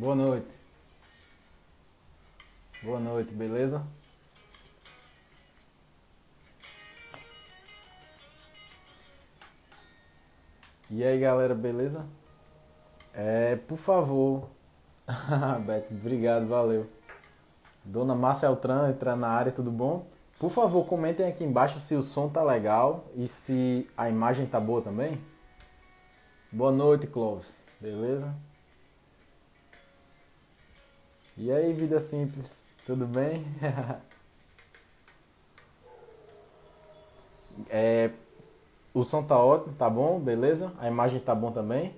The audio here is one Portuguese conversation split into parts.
Boa noite. Boa noite, beleza? E aí, galera, beleza? É, por favor. Beto, obrigado, valeu. Dona Márcia Altran entrando na área, tudo bom? Por favor, comentem aqui embaixo se o som tá legal e se a imagem tá boa também. Boa noite, Clóvis. Beleza? E aí, vida simples, tudo bem? é, o som tá ótimo, tá bom? Beleza? A imagem tá bom também?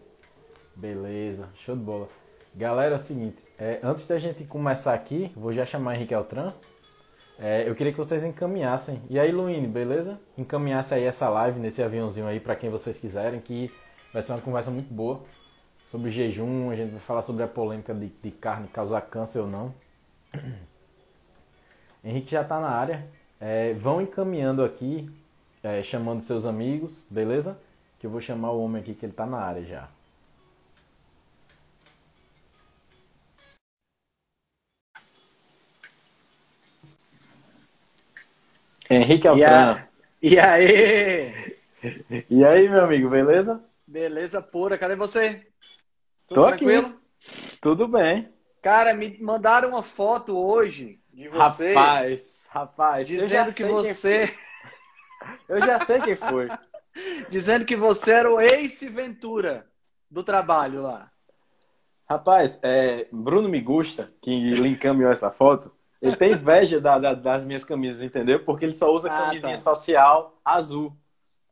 Beleza, show de bola. Galera, é o seguinte, é, antes da gente começar aqui, vou já chamar Henrique Altran. É, eu queria que vocês encaminhassem. E aí, Luíne, beleza? Encaminhasse aí essa live nesse aviãozinho aí para quem vocês quiserem, que vai ser uma conversa muito boa sobre jejum. A gente vai falar sobre a polêmica de, de carne causar câncer ou não. Henrique já está na área. É, vão encaminhando aqui é, chamando seus amigos, beleza? Que eu vou chamar o homem aqui que ele tá na área já. Henrique Altran. E, aí? E aí, meu amigo, beleza? Beleza pura, cadê você? Tudo Tô tranquilo? aqui. Tudo bem. Cara, me mandaram uma foto hoje de você. Rapaz, rapaz. Dizendo que você. Eu já sei quem foi. Dizendo que você era o Ace Ventura do trabalho lá. Rapaz, é, Bruno Migusta, que lhe encaminhou essa foto, ele tem inveja da, da, das minhas camisas, entendeu? Porque ele só usa ah, camisinha tá. social azul.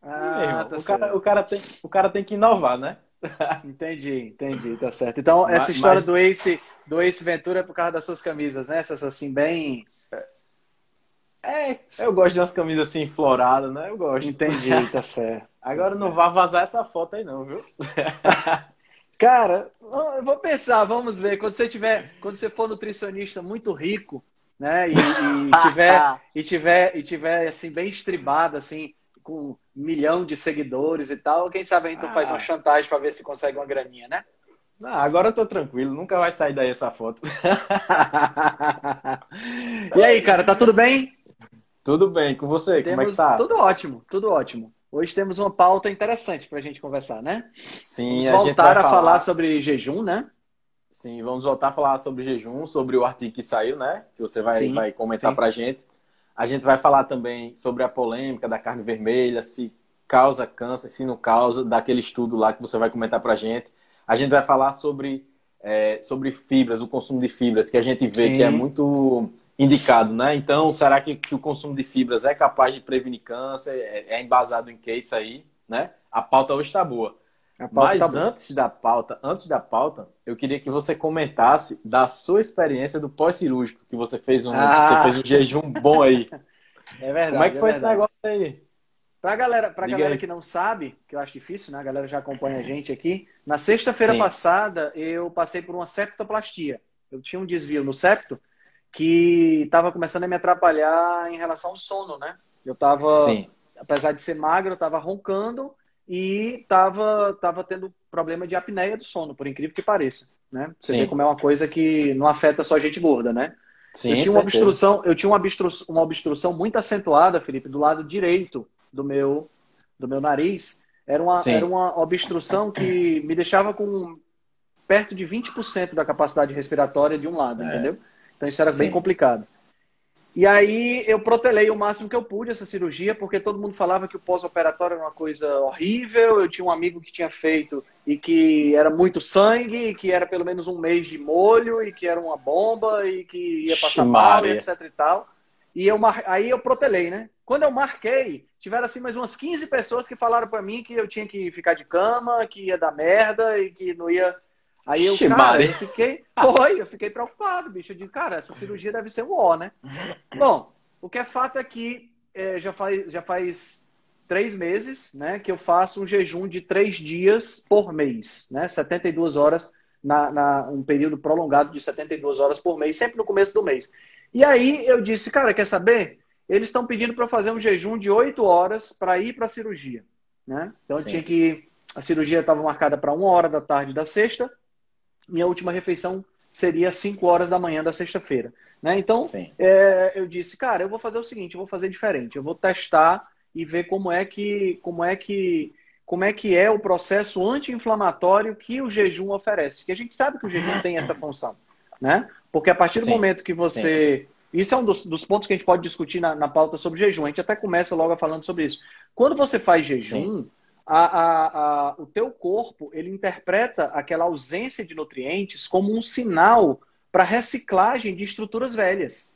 Ah, tá o, cara, o, cara tem, o cara tem que inovar, né? entendi, entendi, tá certo. Então, essa história mas... do Ace, do Ace Ventura é por causa das suas camisas, né? Essas assim, bem é, eu gosto de umas camisas assim floradas, né? Eu gosto. Entendi, tá certo. Agora não vá vazar essa foto aí não, viu? Cara, eu vou pensar, vamos ver. Quando você tiver, quando você for nutricionista muito rico, né? E, e tiver, e tiver, e tiver assim bem estribado, assim, com um milhão de seguidores e tal, quem sabe a gente ah. faz uma chantagem para ver se consegue uma graninha, né? Ah, agora eu tô tranquilo, nunca vai sair daí essa foto. e aí, cara, tá tudo bem? Tudo bem, com você, temos, como é que tá? Tudo ótimo, tudo ótimo. Hoje temos uma pauta interessante para a gente conversar, né? Sim, vamos a voltar a falar... falar sobre jejum, né? Sim, vamos voltar a falar sobre jejum, sobre o artigo que saiu, né? Que você vai, sim, vai comentar para a gente. A gente vai falar também sobre a polêmica da carne vermelha, se causa câncer, se não causa, daquele estudo lá que você vai comentar para a gente. A gente vai falar sobre, é, sobre fibras, o consumo de fibras, que a gente vê sim. que é muito indicado, né? Então, será que, que, o consumo de fibras é capaz de prevenir câncer? É, é embasado em que isso aí, né? A pauta hoje está boa. Mas tá antes da pauta, antes da pauta, eu queria que você comentasse da sua experiência do pós-cirúrgico, que você fez um, ah. você fez um jejum bom aí. É verdade. Como é que é foi esse negócio aí? Pra galera, pra galera que não sabe, que eu acho difícil, né? A galera já acompanha a gente aqui. Na sexta-feira passada, eu passei por uma septoplastia. Eu tinha um desvio no septo que estava começando a me atrapalhar em relação ao sono, né? Eu estava, apesar de ser magro, eu estava roncando e estava tava tendo problema de apneia do sono, por incrível que pareça, né? Você Sim. vê como é uma coisa que não afeta só gente gorda, né? Sim, eu tinha uma obstrução, eu tinha uma obstrução, uma obstrução muito acentuada, Felipe, do lado direito do meu do meu nariz. Era uma, era uma obstrução que me deixava com perto de 20% da capacidade respiratória de um lado, é. entendeu? Então isso era Sim. bem complicado. E aí eu protelei o máximo que eu pude essa cirurgia, porque todo mundo falava que o pós-operatório era uma coisa horrível. Eu tinha um amigo que tinha feito e que era muito sangue, e que era pelo menos um mês de molho, e que era uma bomba, e que ia passar mal, etc e tal. E eu mar... aí eu protelei, né? Quando eu marquei, tiveram assim mais umas 15 pessoas que falaram para mim que eu tinha que ficar de cama, que ia dar merda e que não ia Aí eu, cara, eu fiquei, foi, eu fiquei preocupado, bicho. Eu digo, cara, essa cirurgia deve ser um ó, né? Bom, o que é fato é que é, já, faz, já faz três meses, né, que eu faço um jejum de três dias por mês, né? 72 horas, na, na, um período prolongado de 72 horas por mês, sempre no começo do mês. E aí eu disse, cara, quer saber? Eles estão pedindo para fazer um jejum de oito horas para ir para a cirurgia, né? Então eu tinha que a cirurgia estava marcada para uma hora da tarde da sexta minha última refeição seria 5 horas da manhã da sexta-feira. Né? Então, é, eu disse, cara, eu vou fazer o seguinte, eu vou fazer diferente, eu vou testar e ver como é que, como é que, como é que é o processo anti-inflamatório que o jejum oferece. Que a gente sabe que o jejum tem essa função, né? Porque a partir do Sim. momento que você Sim. Isso é um dos, dos, pontos que a gente pode discutir na, na, pauta sobre jejum. A gente até começa logo falando sobre isso. Quando você faz jejum, a, a, a, o teu corpo ele interpreta aquela ausência de nutrientes como um sinal para reciclagem de estruturas velhas.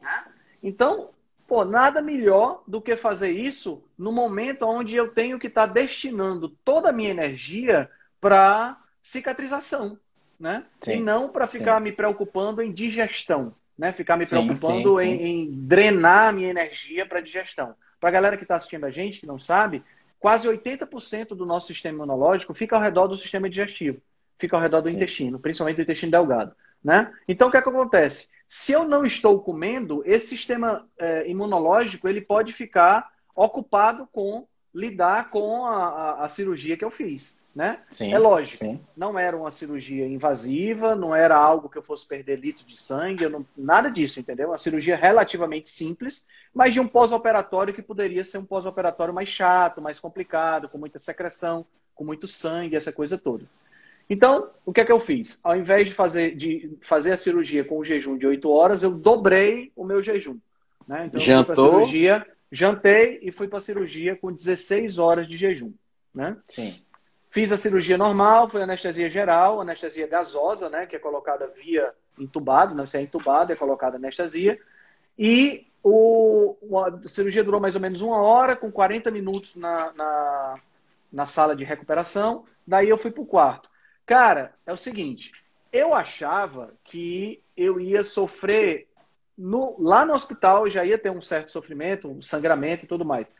Né? Então, pô, nada melhor do que fazer isso no momento onde eu tenho que estar tá destinando toda a minha energia para cicatrização, né? Sim, e não para ficar sim. me preocupando em digestão, né? Ficar me sim, preocupando em, em, drenar a minha energia para digestão. Para a galera que está assistindo a gente, que não sabe, quase 80% do nosso sistema imunológico fica ao redor do sistema digestivo, fica ao redor do intestino, principalmente do intestino delgado. Né? Então, o que, é que acontece? Se eu não estou comendo, esse sistema é, imunológico ele pode ficar ocupado com lidar com a, a, a cirurgia que eu fiz. Né? Sim, é lógico, sim. não era uma cirurgia invasiva, não era algo que eu fosse perder litro de sangue, não, nada disso, entendeu? Uma cirurgia relativamente simples, mas de um pós-operatório que poderia ser um pós-operatório mais chato, mais complicado, com muita secreção, com muito sangue, essa coisa toda. Então, o que é que eu fiz? Ao invés de fazer, de fazer a cirurgia com o jejum de 8 horas, eu dobrei o meu jejum. Né? Então, Jantou? eu fui cirurgia, jantei e fui para a cirurgia com 16 horas de jejum. Né? Sim. Fiz a cirurgia normal, foi anestesia geral, anestesia gasosa, né, que é colocada via entubado, não se é entubado, é colocada anestesia. E o, a cirurgia durou mais ou menos uma hora, com 40 minutos na, na, na sala de recuperação. Daí eu fui para o quarto. Cara, é o seguinte, eu achava que eu ia sofrer no, lá no hospital, já ia ter um certo sofrimento, um sangramento e tudo mais.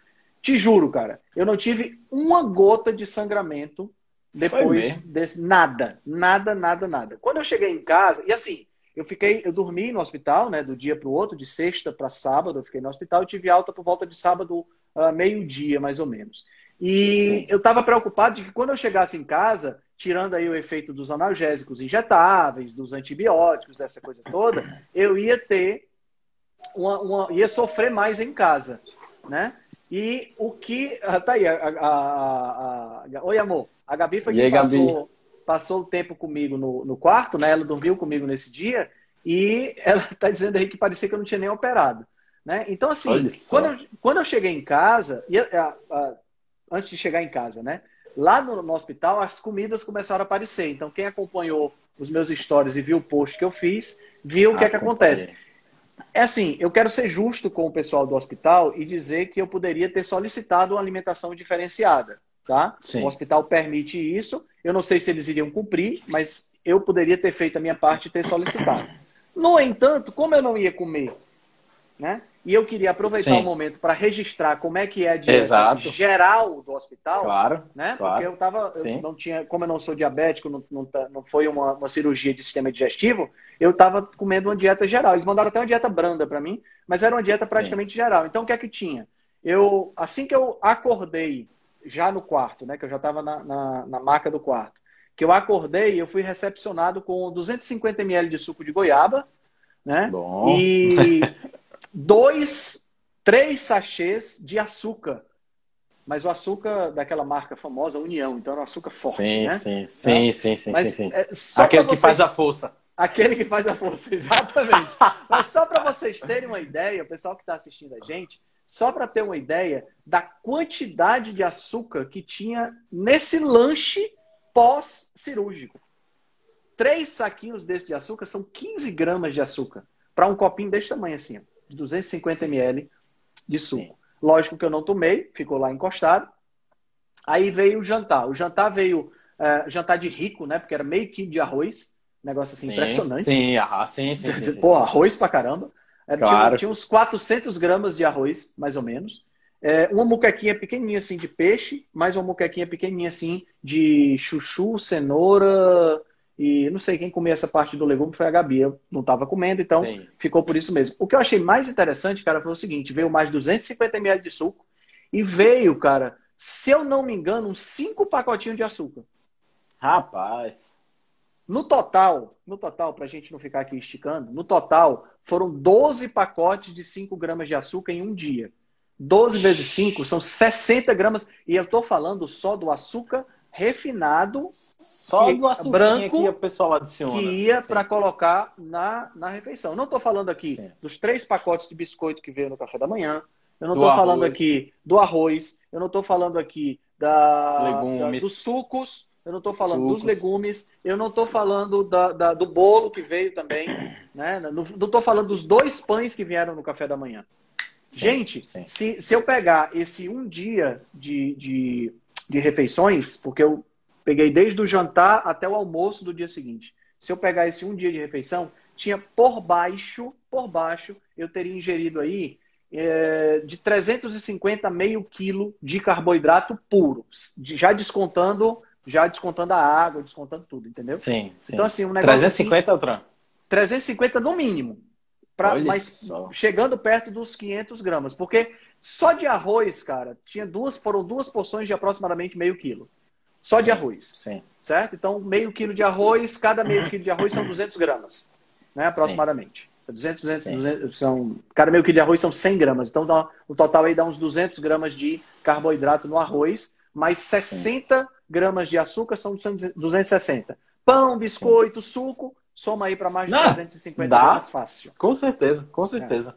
Te juro, cara, eu não tive uma gota de sangramento depois desse. Nada, nada, nada, nada. Quando eu cheguei em casa, e assim, eu fiquei, eu dormi no hospital, né, do dia para o outro, de sexta para sábado, eu fiquei no hospital e tive alta por volta de sábado, uh, meio-dia, mais ou menos. E Sim. eu estava preocupado de que quando eu chegasse em casa, tirando aí o efeito dos analgésicos injetáveis, dos antibióticos, dessa coisa toda, eu ia ter uma, uma, ia sofrer mais em casa, né? E o que. Ah, tá aí, a, a, a, a, Oi, amor. A Gabi foi quem passou, passou o tempo comigo no, no quarto, né? Ela dormiu comigo nesse dia e ela tá dizendo aí que parecia que eu não tinha nem operado. Né? Então, assim, quando eu, quando eu cheguei em casa, e, a, a, antes de chegar em casa, né? Lá no, no, hospital, as comidas começaram a aparecer. Então, quem acompanhou os meus stories e viu o post que eu fiz, viu o que é que acontece. É assim, eu quero ser justo com o pessoal do hospital e dizer que eu poderia ter solicitado uma alimentação diferenciada, tá? Sim. O hospital permite isso. Eu não sei se eles iriam cumprir, mas eu poderia ter feito a minha parte e ter solicitado. No entanto, como eu não ia comer, né? E eu queria aproveitar Sim. o momento para registrar como é que é a dieta geral do hospital. Claro. Né? Claro. Porque eu tava. Eu não tinha, como eu não sou diabético, não, não, tá, não foi uma, uma cirurgia de sistema digestivo, eu estava comendo uma dieta geral. Eles mandaram até uma dieta branda para mim, mas era uma dieta praticamente Sim. geral. Então o que é que tinha? Eu, assim que eu acordei, já no quarto, né? Que eu já estava na, na, na maca do quarto, que eu acordei, eu fui recepcionado com 250 ml de suco de goiaba, né? Bom. E dois, três sachês de açúcar. Mas o açúcar daquela marca famosa, União, então era um açúcar forte, sim, né? Sim, sim, é. sim, sim, sim, sim. É, Aquele que faz a força. Aquele que faz a força, exatamente. Mas só para vocês terem uma ideia, o pessoal que está assistindo a gente, só para ter uma ideia da quantidade de açúcar que tinha nesse lanche pós-cirúrgico. Três saquinhos desse de açúcar são 15 gramas de açúcar para um copinho desse tamanho assim. Ó de 250 ml de suco. Sim. Lógico que eu não tomei, ficou lá encostado. Aí veio o jantar. O jantar veio uh, jantar de rico, né? Porque era meio quilo de arroz. Negócio assim sim, impressionante. Sim, ah, sim, sim, sim, Pô, arroz pra caramba. Era, claro. tinha, tinha, uns 400 gramas de arroz, mais ou menos. É, uma muquequinha pequenininha assim de peixe, mais uma muquequinha pequenininha assim de chuchu, cenoura, e não sei quem comia essa parte do legume foi a Gabi. Eu não estava comendo, então Sim. ficou por isso mesmo. O que eu achei mais interessante, cara, foi o seguinte: veio mais 250 ml de suco e veio, cara, se eu não me engano, uns cinco pacotinhos de açúcar. Rapaz. No total, no total, para a gente não ficar aqui esticando, no total foram 12 pacotes de 5 gramas de açúcar em um dia. 12 vezes 5 são 60 gramas. E eu estou falando só do açúcar refinado. Só do açúcar branco que o pessoal adiciona. Que ia para colocar na, na refeição. Não estou falando aqui Sim. dos três pacotes de biscoito que veio no café da manhã. Eu não estou falando aqui do arroz. Eu não estou falando aqui da, da, dos sucos. Eu não estou falando Sucos. dos legumes, eu não estou falando da, da, do bolo que veio também, né? Não estou falando dos dois pães que vieram no café da manhã. Sim, Gente, sim. Se, se eu pegar esse um dia de, de, de refeições, porque eu peguei desde o jantar até o almoço do dia seguinte. Se eu pegar esse um dia de refeição, tinha por baixo, por baixo, eu teria ingerido aí é, de 350 a meio quilo de carboidrato puro, já descontando já descontando a água, descontando tudo, entendeu? Sim, sim. Então, assim, um negócio. 350, assim, Altran? 350 no mínimo. Pra, mas só. chegando perto dos 500 gramas. Porque só de arroz, cara, tinha duas, foram duas porções de aproximadamente meio quilo. Só sim, de arroz. Sim. Certo? Então, meio quilo de arroz, cada meio quilo de arroz são 200 gramas. Né, aproximadamente. Sim. 200, 200, 200, são, cada meio quilo de arroz são 100 gramas. Então, dá, o total aí dá uns 200 gramas de carboidrato no arroz, mais 60 Sim gramas de açúcar são 260. Pão, biscoito, Sim. suco, soma aí para mais de Não, 350 dá, gramas fácil. Com certeza, com certeza.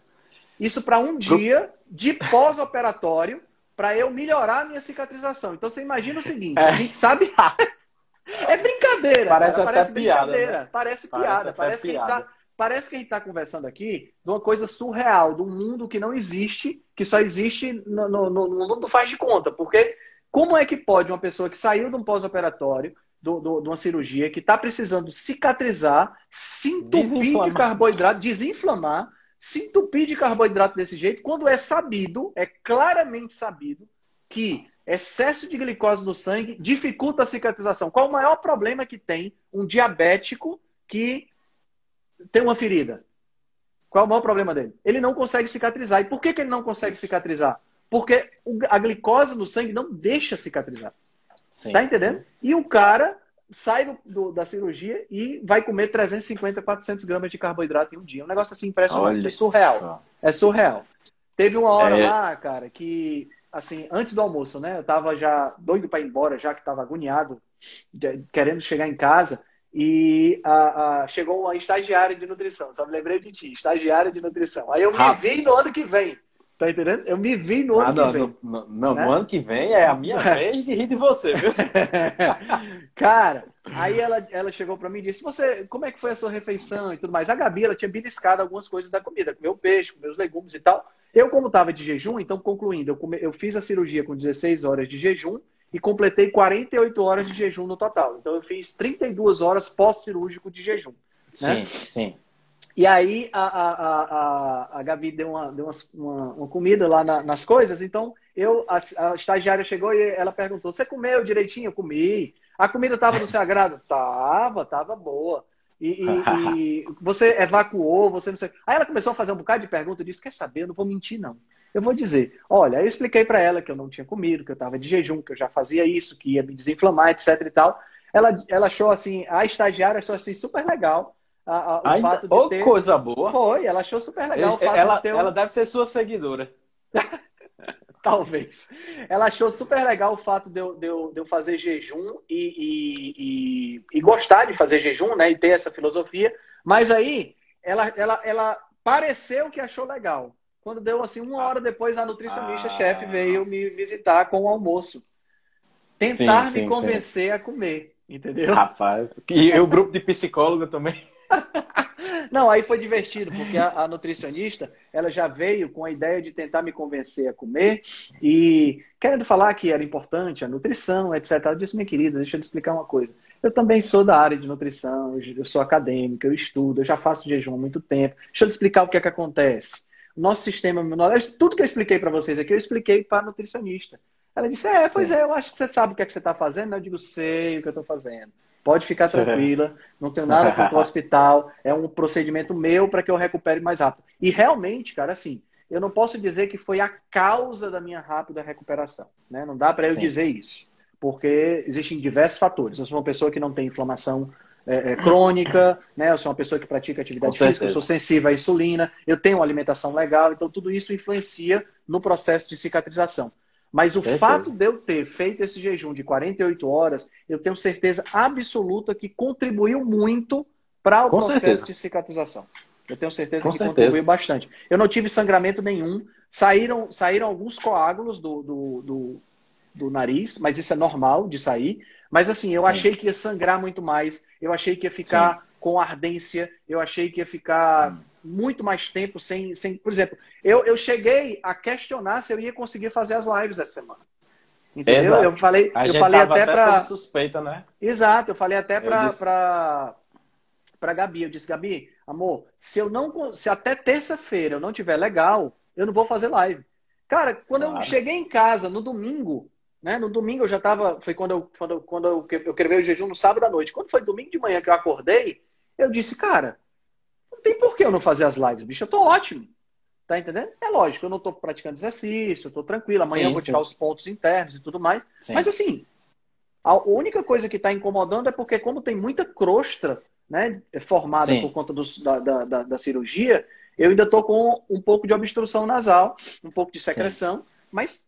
É. Isso para um dia de pós-operatório para eu melhorar a minha cicatrização. Então você imagina o seguinte, é. a gente sabe. é brincadeira. Parece cara, parece piada. Né? Parece piada. Parece, parece que piada. a gente tá, parece que a gente está conversando aqui de uma coisa surreal, de um mundo que não existe, que só existe no, no, no mundo faz de conta. Porque como é que pode uma pessoa que saiu de um pós-operatório, de uma cirurgia, que está precisando cicatrizar, se entupir de carboidrato, desinflamar, se entupir de carboidrato desse jeito, quando é sabido, é claramente sabido, que excesso de glicose no sangue dificulta a cicatrização. Qual o maior problema que tem um diabético que tem uma ferida? Qual é o maior problema dele? Ele não consegue cicatrizar. E por que, que ele não consegue cicatrizar? Porque a glicose no sangue não deixa cicatrizar. Sim, tá entendendo? Sim. E o cara sai do, do, da cirurgia e vai comer 350, 400 gramas de carboidrato em um dia. Um negócio assim impressionante. Olha é surreal. Só. É surreal. Teve uma hora é... lá, cara, que, assim, antes do almoço, né? Eu tava já doido para ir embora, já que tava agoniado, querendo chegar em casa. E a, a, chegou uma estagiária de nutrição, só me lembrei de ti, estagiária de nutrição. Aí eu me vi no ano que vem. Tá entendendo? Eu me vi no ano ah, não, que vem. No, no, né? no, ano que vem é a minha vez de rir de você, viu? Cara, aí ela, ela chegou para mim e disse: você, como é que foi a sua refeição e tudo mais? A Gabi, ela tinha beliscado algumas coisas da comida, comeu peixe, comeu os legumes e tal. Eu, como estava de jejum, então concluindo, eu, come, eu fiz a cirurgia com 16 horas de jejum e completei 48 horas de jejum no total. Então eu fiz 32 horas pós-cirúrgico de jejum. Né? Sim, sim. E aí a, a, a, a Gabi deu uma, deu uma, uma comida lá na, nas coisas, então eu a, a, estagiária chegou e ela perguntou: Você comeu direitinho? Eu comi. A comida estava no seu agrado? Tava, tava boa. E, e, e, você evacuou, você não sei. Aí ela começou a fazer um bocado de perguntas e disse: Quer saber? Eu não vou mentir, não. Eu vou dizer: Olha, eu expliquei para ela que eu não tinha comido, que eu estava de jejum, que eu já fazia isso, que ia me desinflamar, etc e tal. Ela, ela achou assim, a estagiária achou assim super legal a, a, o Ainda, fato de oh, ter... coisa boa. Foi, ela achou super legal. ela, de ela deve ser sua seguidora. Talvez. Ela achou super legal o fato de eu, de eu, de eu fazer jejum e, e, e, e, gostar de fazer jejum, né? E ter essa filosofia. Mas aí, ela, ela, ela pareceu que achou legal. Quando deu assim, uma hora depois, a nutricionista-chefe ah. veio me visitar com o almoço. Tentar sim, sim, me convencer sim. a comer, entendeu? Rapaz, e o grupo de psicólogo também. Não, aí foi divertido, porque a, a, nutricionista, ela já veio com a ideia de tentar me convencer a comer e querendo falar que era importante a nutrição, etc. Ela disse, minha querida, deixa eu te explicar uma coisa. Eu também sou da área de nutrição, eu sou acadêmica, eu estudo, eu já faço jejum há muito tempo. Deixa eu te explicar o que é que acontece. Nosso sistema imunológico, tudo que eu expliquei para vocês aqui, eu expliquei para a nutricionista. Ela disse, é, pois Sim. é, eu acho que você sabe o que é que você está fazendo. Eu digo, sei o que eu estou fazendo. Pode ficar tranquila, não tenho nada contra o hospital, é um procedimento meu para que eu recupere mais rápido. E realmente, cara, assim, eu não posso dizer que foi a causa da minha rápida recuperação, né? Não dá para eu Sim. dizer isso, porque existem diversos fatores. Eu sou uma pessoa que não tem inflamação é, é, crônica, né? Eu sou uma pessoa que pratica atividade física, eu sou sensível à insulina, eu tenho uma alimentação legal, então tudo isso influencia no processo de cicatrização. Mas o certeza. fato de eu ter feito esse jejum de 48 horas, eu tenho certeza absoluta que contribuiu muito para o Com processo certeza. de cicatrização. Eu tenho certeza Com que certeza. contribuiu bastante. Eu não tive sangramento nenhum. Saíram, saíram alguns coágulos do, do, do, do nariz, mas isso é normal de sair. Mas assim, eu Sim. achei que ia sangrar muito mais, eu achei que ia ficar Sim. com ardência, eu achei que ia ficar hum. Muito mais tempo sem. sem... Por exemplo, eu, eu cheguei a questionar se eu ia conseguir fazer as lives essa semana. Entendeu? Exato. Eu falei, a eu falei até, até para suspeita, né? Exato, eu falei até para disse... para Gabi, eu disse, Gabi, amor, se eu não se até terça-feira eu não tiver legal, eu não vou fazer live. Cara, quando claro. eu cheguei em casa no domingo, né? No domingo eu já estava. Foi quando eu, quando, quando eu, eu quebrei o jejum no sábado à noite. Quando foi domingo de manhã que eu acordei, eu disse, cara, não tem por que eu não fazer as lives, bicho. Eu tô ótimo. Tá entendendo? É lógico, eu não tô praticando exercício, eu tô tranquilo. Amanhã sim, eu vou tirar os pontos internos e tudo mais. Sim. Mas assim, a única coisa que está incomodando é porque, como tem muita crosta né, formada por conta dos, da, da, da, cirurgia, eu ainda tô com um pouco de obstrução nasal, um pouco de secreção, mas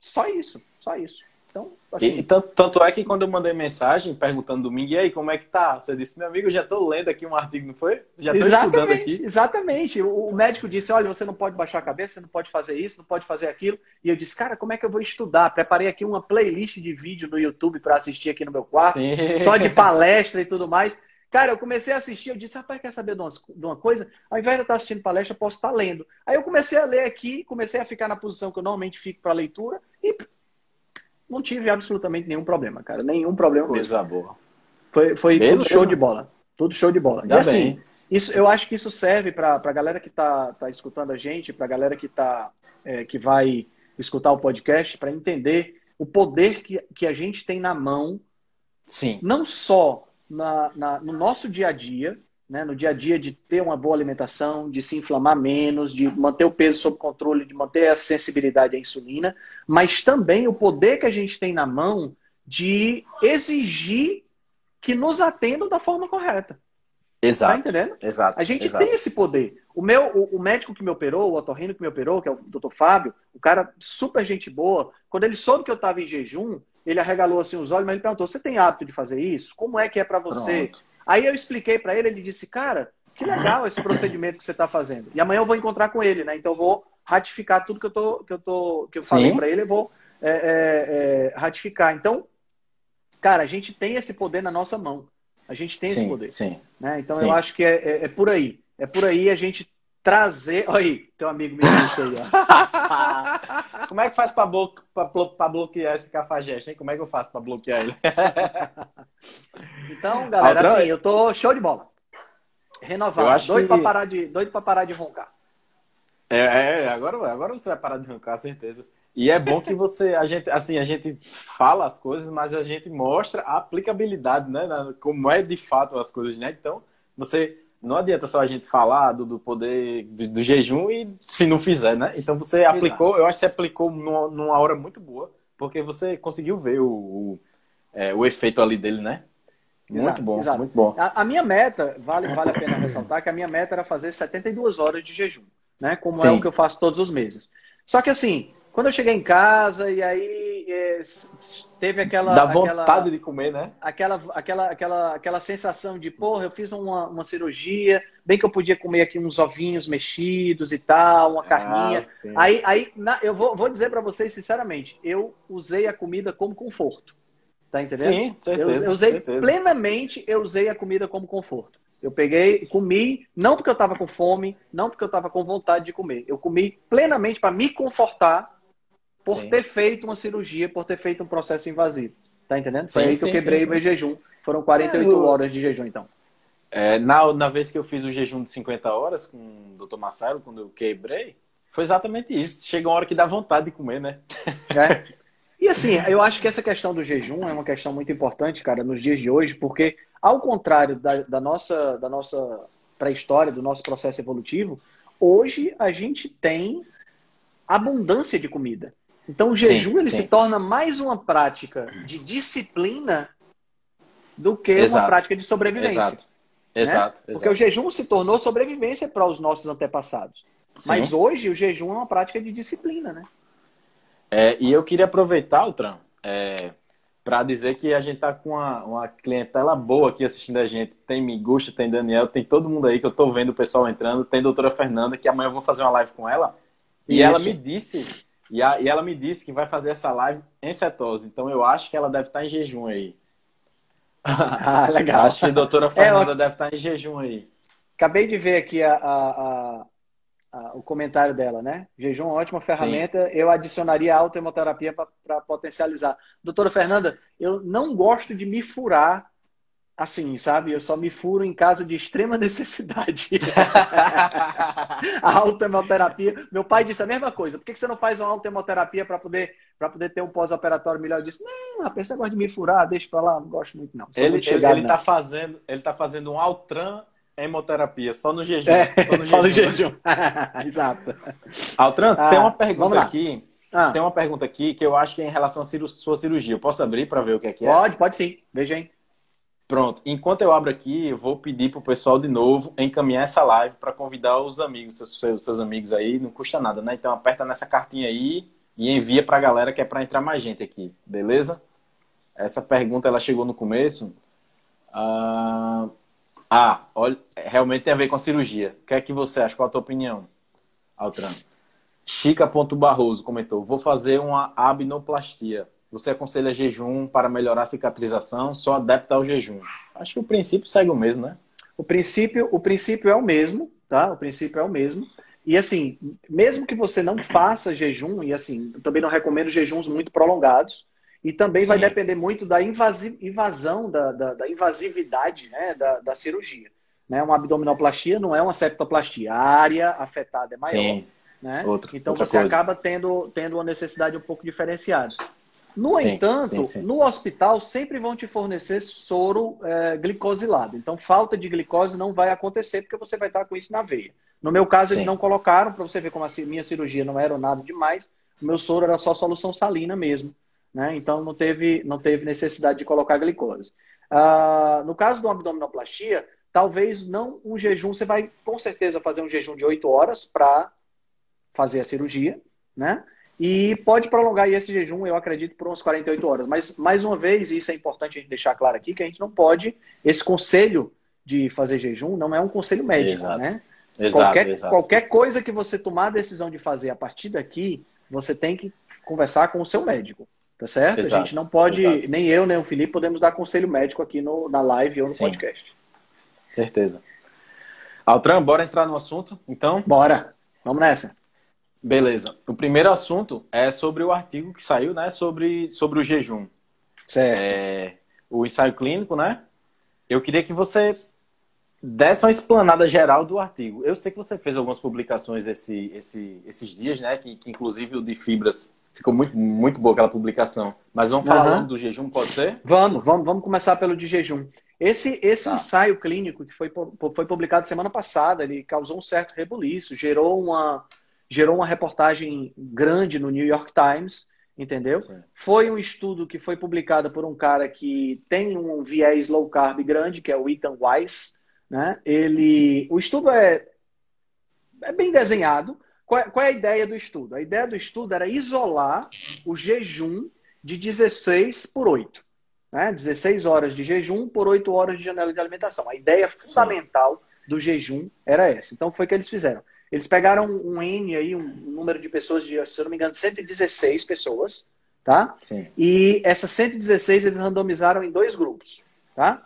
só isso. Só isso. Então, assim... E, tanto, tanto, é que quando eu mandei mensagem perguntando domingo, e aí, como é que tá? Você disse, meu amigo, eu já estou lendo aqui um artigo, não foi? Já estou estudando aqui. Exatamente. O, o, médico disse, olha, você não pode baixar a cabeça, você não pode fazer isso, não pode fazer aquilo. E eu disse, cara, como é que eu vou estudar? Preparei aqui uma playlist de vídeo no YouTube para assistir aqui no meu quarto, Sim. só de palestra e tudo mais. Cara, eu comecei a assistir, eu disse, rapaz, quer saber de uma, de uma coisa? Ao invés de eu estar assistindo palestra, eu posso estar lendo. Aí eu comecei a ler aqui, comecei a ficar na posição que eu normalmente fico para leitura e não tive absolutamente nenhum problema, cara. Nenhum problema Coisa mesmo. boa. Foi, foi tudo show de bola. Tudo show de bola. Ainda e assim, bem. isso, eu acho que isso serve para a galera que está tá escutando a gente, para a galera que, tá, é, que vai escutar o podcast, para entender o poder que, que a gente tem na mão. Sim. Não só na, na, no nosso dia a dia, né, no dia a dia de ter uma boa alimentação, de se inflamar menos, de manter o peso sob controle, de manter a sensibilidade à insulina, mas também o poder que a gente tem na mão de exigir que nos atendam da forma correta. Exato. Tá entendendo? Exato. A gente exato. tem esse poder. O meu, o, o, médico que me operou, o otorrino que me operou, que é o Dr. Fábio, o cara super gente boa, quando ele soube que eu estava em jejum, ele arregalou assim os olhos, mas ele perguntou: "Você tem hábito de fazer isso? Como é que é para você?" Pronto. Aí eu expliquei para ele, ele disse, cara, que legal esse procedimento que você está fazendo. E amanhã eu vou encontrar com ele, né? Então eu vou ratificar tudo que eu tô, que eu tô, que eu falei para ele, eu vou é, é, é, ratificar. Então, cara, a gente tem esse poder na nossa mão. A gente tem sim, esse poder. Sim. Né? Então sim. eu acho que é, é, é, por aí. É por aí a gente trazer. Olha aí, teu amigo me disse aí, ó. Como é que faz para blo... bloquear esse cafajeste, hein? Como é que eu faço para bloquear ele? então, galera, Outra... assim, eu tô show de bola. Renovado. Doido que... para parar de, doido para parar de roncar. É, é, agora, agora você vai parar de roncar, certeza. E é bom que você, a gente, assim, a gente fala as coisas, mas a gente mostra a aplicabilidade, né? Como é de fato as coisas, né? Então, você não adianta só a gente falar do, do poder do, do, jejum e se não fizer, né? Então você Exato. aplicou, eu acho que você aplicou numa, numa hora muito boa, porque você conseguiu ver o, o, é, o efeito ali dele, né? Muito exato, bom, exato. muito bom. A, a, minha meta, vale, vale a pena ressaltar que a minha meta era fazer 72 horas de jejum, né? Como Sim. é o que eu faço todos os meses. Só que assim, quando eu cheguei em casa e aí é, teve aquela. Dá vontade aquela, de comer, né? Aquela, aquela, aquela, aquela sensação de, porra, eu fiz uma, uma cirurgia, bem que eu podia comer aqui uns ovinhos mexidos e tal, uma ah, carninha. Ah, aí, aí na, eu vou, vou dizer para vocês sinceramente, eu usei a comida como conforto. Tá entendendo? Sim, certeza. Eu, eu usei certeza. plenamente, eu usei a comida como conforto. Eu peguei, comi, não porque eu estava com fome, não porque eu estava com vontade de comer. Eu comi plenamente para me confortar por sim. ter feito uma cirurgia, por ter feito um processo invasivo. Tá entendendo? Foi sim, aí que eu quebrei sim, o meu jejum. Foram 48 é, eu... horas de jejum, então. É, na, na vez que eu fiz o jejum de 50 horas com o Dr. Marcelo, quando eu quebrei, foi exatamente isso. Chega uma hora que dá vontade de comer, né? É. E assim, eu acho que essa questão do jejum é uma questão muito importante, cara, nos dias de hoje, porque, ao contrário da, da nossa, da nossa pré-história, do nosso processo evolutivo, hoje a gente tem abundância de comida. Então o jejum sim, ele sim. se torna mais uma prática de disciplina do que Exato. uma prática de sobrevivência. Exato. Né? Exato, Porque exato. o jejum se tornou sobrevivência para os nossos antepassados. Sim. Mas hoje o jejum é uma prática de disciplina, né? É, e eu queria aproveitar, Altran, é, para dizer que a gente tá com uma, uma, clientela boa aqui assistindo a gente. Tem Migusta, tem Daniel, tem todo mundo aí que eu tô vendo o pessoal entrando. Tem a doutora Fernanda, que amanhã eu vou fazer uma live com ela. E Isso. ela me disse, e, a, e, ela me disse que vai fazer essa live em cetose. Então eu acho que ela deve estar em jejum aí. Ah, legal. acho que a doutora Fernanda eu... deve estar em jejum aí. Acabei de ver aqui a, a o comentário dela, né? Jejum ótima ferramenta. Sim. Eu adicionaria a autohemoterapia para potencializar. Doutora Fernanda, eu não gosto de me furar assim, sabe? Eu só me furo em caso de extrema necessidade. a autohemoterapia. Meu pai disse a mesma coisa. Por que você não faz uma autohemoterapia para poder, poder ter um pós-operatório melhor? Eu disse, não, a pessoa gosta de me furar, deixa para lá, não gosto muito não. Sou ele está fazendo, ele tá fazendo um Altran hemoterapia, só no jejum. É, só no só jejum. No jejum. Exato. Altran, ah, tem uma pergunta aqui. Ah. Tem uma pergunta aqui que eu acho que é em relação à sua cirurgia. Eu posso abrir para ver o que é que é? Pode, pode sim. Veja aí. Pronto. Enquanto eu abro aqui, eu vou pedir para o pessoal de novo encaminhar essa live para convidar os amigos, seus, seus, amigos aí. Não custa nada, né? Então aperta nessa cartinha aí e envia para a galera que é para entrar mais gente aqui, beleza? Essa pergunta ela chegou no começo. Uh... Ah, olha, realmente tem a ver com a cirurgia. O que é que você acha? Qual a tua opinião, Altran? Chica.barroso comentou: Vou fazer uma abnoplastia. Você aconselha jejum para melhorar a cicatrização? Só adapta ao jejum. Acho que o princípio segue o mesmo, né? O princípio, o princípio é o mesmo, tá? O princípio é o mesmo. E assim, mesmo que você não faça jejum, e assim, eu também não recomendo jejuns muito prolongados, e também Sim. vai depender muito da invasão, da, da, da invasividade né, da, da cirurgia. Né? Uma abdominoplastia não é uma septoplastia. A área afetada é maior. Sim. Né? Outro, então você coisa. acaba tendo, tendo uma necessidade um pouco diferenciada. No sim, entanto, sim, sim. no hospital sempre vão te fornecer soro é, glicosilado. Então, falta de glicose não vai acontecer porque você vai estar com isso na veia. No meu caso, eles não colocaram, para você ver como a minha cirurgia não era nada demais. O meu soro era só solução salina mesmo né? Então não teve, não teve necessidade de colocar glicose. Uh, no caso do abdominoplastia, talvez não um jejum, você vai com certeza fazer um jejum de 8 horas para fazer a cirurgia, né? E pode prolongar esse jejum, eu acredito, por umas 48 horas. Mas, mais uma vez, e isso é importante a gente deixar claro aqui, que a gente não pode, esse conselho de fazer jejum não é um conselho médico, exato. né? Exato, qualquer, exato. qualquer coisa que você tomar a decisão de fazer a partir daqui, você tem que conversar com o seu médico. Tá certo? Exato, a gente não pode, exato. nem eu, nem o Felipe, podemos dar conselho médico aqui no, na live ou no Sim. podcast. Certeza. Altran, bora entrar no assunto, então? Bora. Vamos nessa. Beleza. O primeiro assunto é sobre o artigo que saiu, né? Sobre, sobre o jejum. Certo. É, o ensaio clínico, né? Eu queria que você desse uma explanada geral do artigo. Eu sei que você fez algumas publicações esse, esse, esses dias, né? Que, que inclusive o de fibras Ficou muito, muito boa aquela publicação. Mas vamos falar uhum. logo do jejum, pode ser? Vamos, vamos, vamos começar pelo de jejum. Esse, esse tá. ensaio clínico que foi, foi publicado semana passada, ele causou um certo rebuliço, gerou uma, gerou uma reportagem grande no New York Times, entendeu? Sim. Foi um estudo que foi publicado por um cara que tem um viés low carb grande, que é o Ethan Weiss. Né? Ele, o estudo é, é bem desenhado, qual é, qual é a ideia do estudo? A ideia do estudo era isolar o jejum de 16 por 8. Né? 16 horas de jejum por 8 horas de janela de alimentação. A ideia fundamental Sim. do jejum era essa. Então, foi o que eles fizeram. Eles pegaram um N aí, um número de pessoas de, se eu não me engano, 116 pessoas, tá? Sim. E essas 116 eles randomizaram em dois grupos, tá?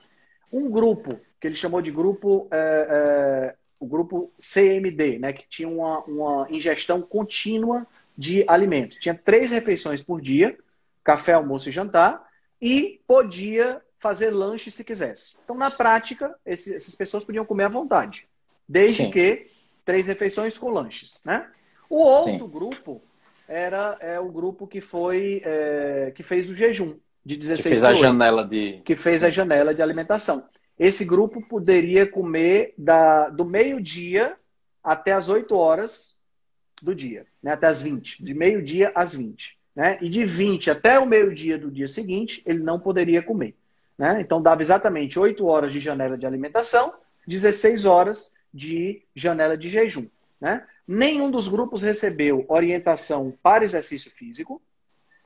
Um grupo que ele chamou de grupo é, é, o grupo CMD, né, que tinha uma, uma ingestão contínua de alimentos. Tinha três refeições por dia, café, almoço e jantar, e podia fazer lanche se quisesse. Então, na prática, esses, essas pessoas podiam comer à vontade, desde Sim. que três refeições com lanches. Né? O outro Sim. grupo era é, o grupo que foi é, que fez o jejum de 16 que fez a janela de que fez Sim. a janela de alimentação esse grupo poderia comer da, do meio-dia até as 8 horas do dia, né? até as 20, de meio-dia às 20. Né? E de 20 até o meio-dia do dia seguinte, ele não poderia comer. Né? Então, dava exatamente 8 horas de janela de alimentação, 16 horas de janela de jejum. Né? Nenhum dos grupos recebeu orientação para exercício físico.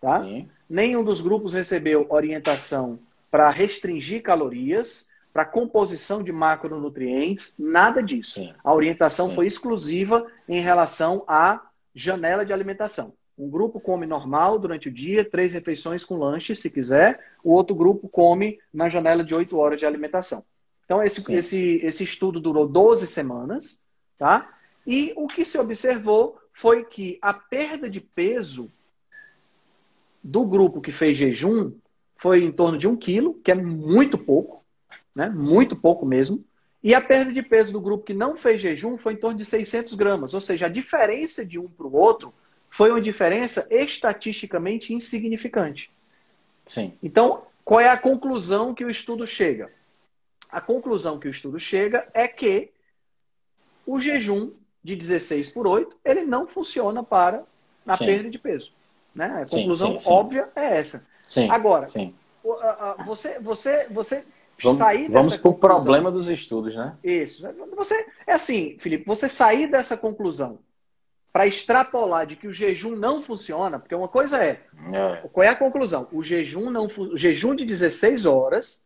Tá? Nenhum dos grupos recebeu orientação para restringir calorias, para composição de macronutrientes, nada disso. Sim. A orientação Sim. foi exclusiva em relação à janela de alimentação. Um grupo come normal durante o dia, três refeições com lanche, se quiser. O outro grupo come na janela de oito horas de alimentação. Então, esse, esse, esse estudo durou 12 semanas, tá? E o que se observou foi que a perda de peso do grupo que fez jejum foi em torno de um quilo, que é muito pouco, né? Muito pouco mesmo. E a perda de peso do grupo que não fez jejum foi em torno de 600 gramas. Ou seja, a diferença de um para o outro foi uma diferença estatisticamente insignificante. Sim. Então, qual é a conclusão que o estudo chega? A conclusão que o estudo chega é que o jejum de 16 por 8, ele não funciona para a sim. perda de peso. Né? A conclusão sim, sim, óbvia é essa. Agora, você, você, você vamos, sair Vamos para o problema dos estudos, né? Isso. Você, é assim, Felipe, você sair dessa conclusão para extrapolar de que o jejum não funciona, porque uma coisa é, é. qual é a conclusão? O jejum, não, o jejum de 16 horas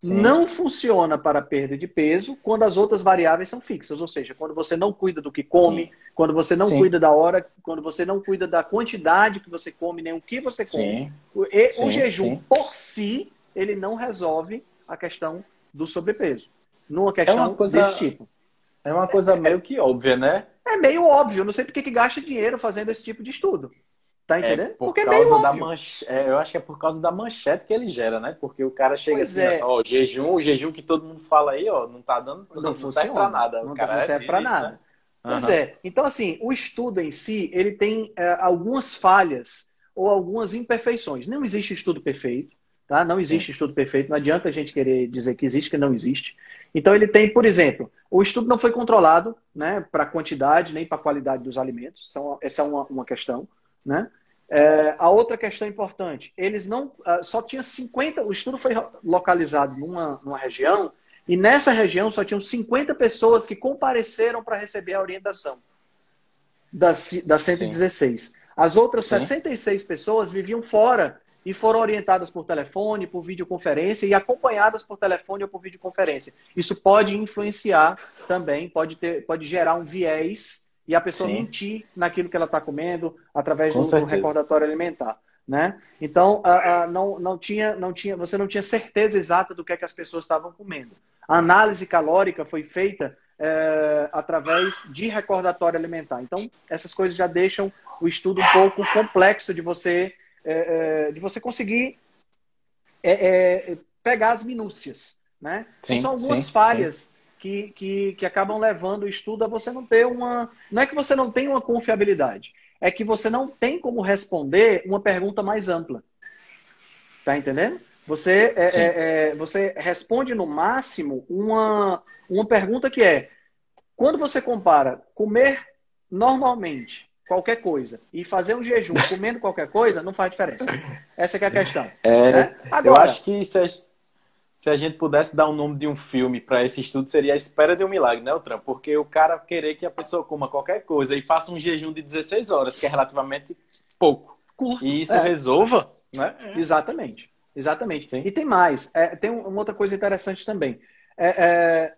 Sim. não funciona para perda de peso quando as outras variáveis são fixas, ou seja, quando você não cuida do que come, Sim. quando você não Sim. cuida da hora, quando você não cuida da quantidade que você come, nem o que você come. O, o jejum por si, ele não resolve a questão do sobrepeso. Numa questão é coisa, desse tipo. É uma coisa é, meio que óbvia, né? É meio óbvio. Não sei por que, que gasta dinheiro fazendo esse tipo de estudo. Tá é, entendendo? É por Porque causa é da manchete. É, eu acho que é por causa da manchete que ele gera, né? Porque o cara chega pois assim, é. ó, o jejum, o jejum que todo mundo fala aí, ó, não tá dando, não, não, serve pra nada. Não, cara não serve pra isso, nada. Né? Pois uhum. é. Então, assim, o estudo em si, ele tem é, algumas falhas ou algumas imperfeições. Não existe estudo perfeito. Tá? Não existe Sim. estudo perfeito, não adianta a gente querer dizer que existe, que não existe. Então ele tem, por exemplo, o estudo não foi controlado né, para quantidade nem para qualidade dos alimentos, essa é uma, uma questão. Né? É, a outra questão importante, eles não. Ah, só tinha 50. O estudo foi localizado numa, numa região, e nessa região só tinham 50 pessoas que compareceram para receber a orientação das, das 116. Sim. As outras Sim. 66 pessoas viviam fora e foram orientadas por telefone, por videoconferência e acompanhadas por telefone ou por videoconferência. Isso pode influenciar também, pode, ter, pode gerar um viés e a pessoa Sim. mentir naquilo que ela está comendo através do, do, recordatório alimentar. Né? Então, a, a, não, não, tinha, não tinha, você não tinha certeza exata do que, é que as pessoas estavam comendo. A análise calórica foi feita é, através de recordatório alimentar. Então, essas coisas já deixam o estudo um pouco complexo de você é, de você conseguir pegar as minúcias. Né? Sim, então, são algumas sim, falhas. Que, que, que acabam levando o estudo a você não ter uma. Não é que você não tem uma confiabilidade, é que você não tem como responder uma pergunta mais ampla. Tá entendendo? Você, é, é, é, você responde no máximo uma, uma pergunta que é: quando você compara comer normalmente qualquer coisa e fazer um jejum comendo qualquer coisa, não faz diferença. Essa é, é a questão. É, né? Agora, eu acho que se a, se a, gente pudesse dar o um nome de um filme para esse estudo, seria A Espera de um Milagre, né, Trump? Porque o cara querer que a pessoa coma qualquer coisa e faça um jejum de 16 horas, que é relativamente pouco, Curto. e isso é. resolva, né? Exatamente. Exatamente. Sim. E tem mais. É, tem uma outra coisa interessante também. É, é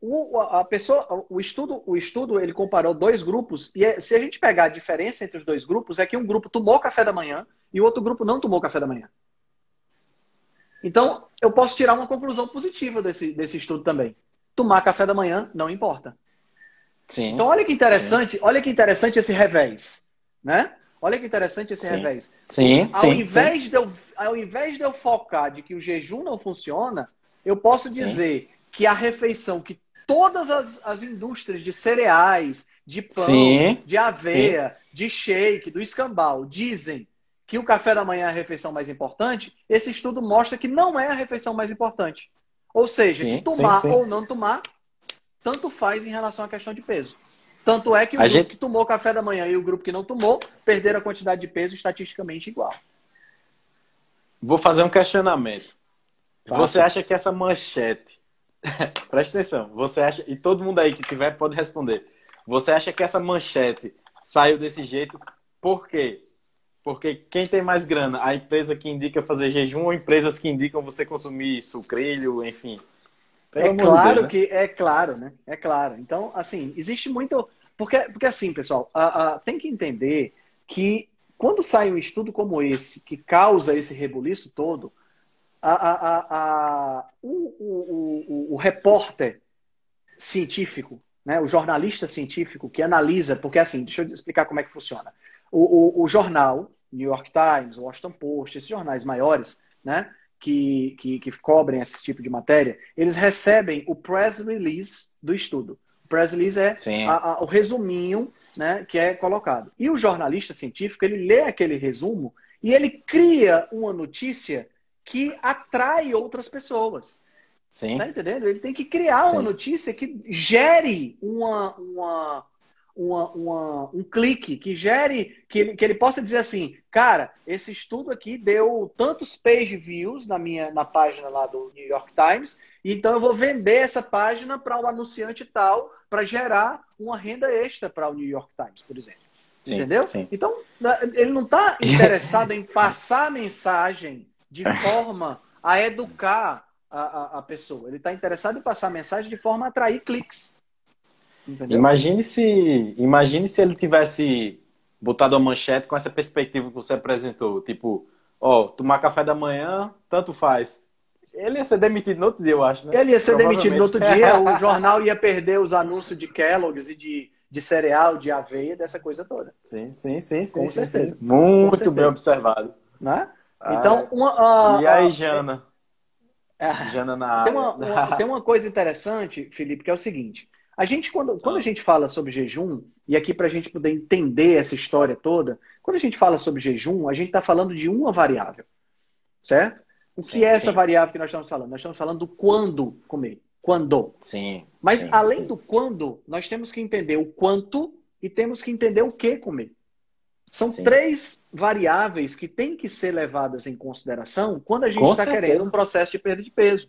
o, a pessoa, o estudo, o estudo ele comparou dois grupos e é, se a gente pegar a diferença entre os dois grupos é que um grupo tomou café da manhã e o outro grupo não tomou café da manhã. Então eu posso tirar uma conclusão positiva desse, desse estudo também. Tomar café da manhã não importa. Sim. Então olha que interessante, sim. olha que interessante esse revés, né? Olha que interessante esse sim. revés. Sim, ao sim, invés sim. De eu, ao invés de eu focar de que o jejum não funciona, eu posso dizer que a refeição que todas as, as indústrias de cereais, de pão, de aveia, de shake, do escambau, dizem que o café da manhã é a refeição mais importante, esse estudo mostra que não é a refeição mais importante. Ou seja, sim, tomar ou não tomar, tanto faz em relação à questão de peso. Tanto é que o a grupo gente... que tomou café da manhã e o grupo que não tomou perderam a quantidade de peso estatisticamente igual. Vou fazer um questionamento. Você acha que essa manchete. Presta atenção. Você acha. E todo mundo aí que tiver pode responder. Você acha que essa manchete saiu desse jeito por quê? Porque quem tem mais grana? A empresa que indica fazer jejum ou empresas que indicam você consumir sucrilho, enfim? é claro Deus, né? que é claro, né? É claro. Então, assim, existe muito. Porque, porque assim, pessoal, a, a, tem que entender que quando sai um estudo como esse, que causa esse rebuliço todo, a, o, o, o, o, repórter científico, né, o jornalista científico que analisa, porque assim, deixa eu explicar como é que funciona. O, o, jornal, New York Times, Washington Post, esses jornais maiores, né, que, que, que cobrem esse tipo de matéria, eles recebem o press release do estudo. O press release é a, a, o resuminho né, que é colocado. E o jornalista científico, ele lê aquele resumo e ele cria uma notícia que atrai outras pessoas. Sim. Tá entendendo? Ele tem que criar Sim. uma notícia que gere uma, uma, uma, uma, um clique, que gere, que ele, que ele possa dizer assim, cara, esse estudo aqui deu tantos page views na minha na página lá do New York Times, então eu vou vender essa página para o um anunciante tal, para gerar uma renda extra para o New York Times, por exemplo. Sim, Entendeu? Sim. Então, ele não está interessado em passar a mensagem de forma a educar a, a, a pessoa. Ele está interessado em passar a mensagem de forma a atrair cliques. Entendeu? Imagine se, imagine se ele tivesse botado a manchete com essa perspectiva que você apresentou. Tipo, ó, tomar café da manhã, tanto faz. Ele ia ser demitido no outro dia, eu acho, né? Ele ia ser demitido no outro dia, o jornal ia perder os anúncios de Kellogg's e de, de cereal, de aveia, dessa coisa toda. Sim, sim, sim, sim. Com certeza. Sim. Muito Com certeza. bem observado. Né? Então, uma, uh, e aí, Jana? Uh, Jana na área. Tem uma, uma, tem uma coisa interessante, Felipe, que é o seguinte. A gente, quando, quando a gente fala sobre jejum, e aqui para a gente poder entender essa história toda, quando a gente fala sobre jejum, a gente está falando de uma variável, certo? O que sim, é essa sim. variável que nós estamos falando? Nós estamos falando do quando comer. Quando. Sim. Mas sim, além do quando, nós temos que entender o quanto e temos que entender o que comer. São três variáveis que têm que ser levadas em consideração quando a gente está querendo um processo de perda de peso.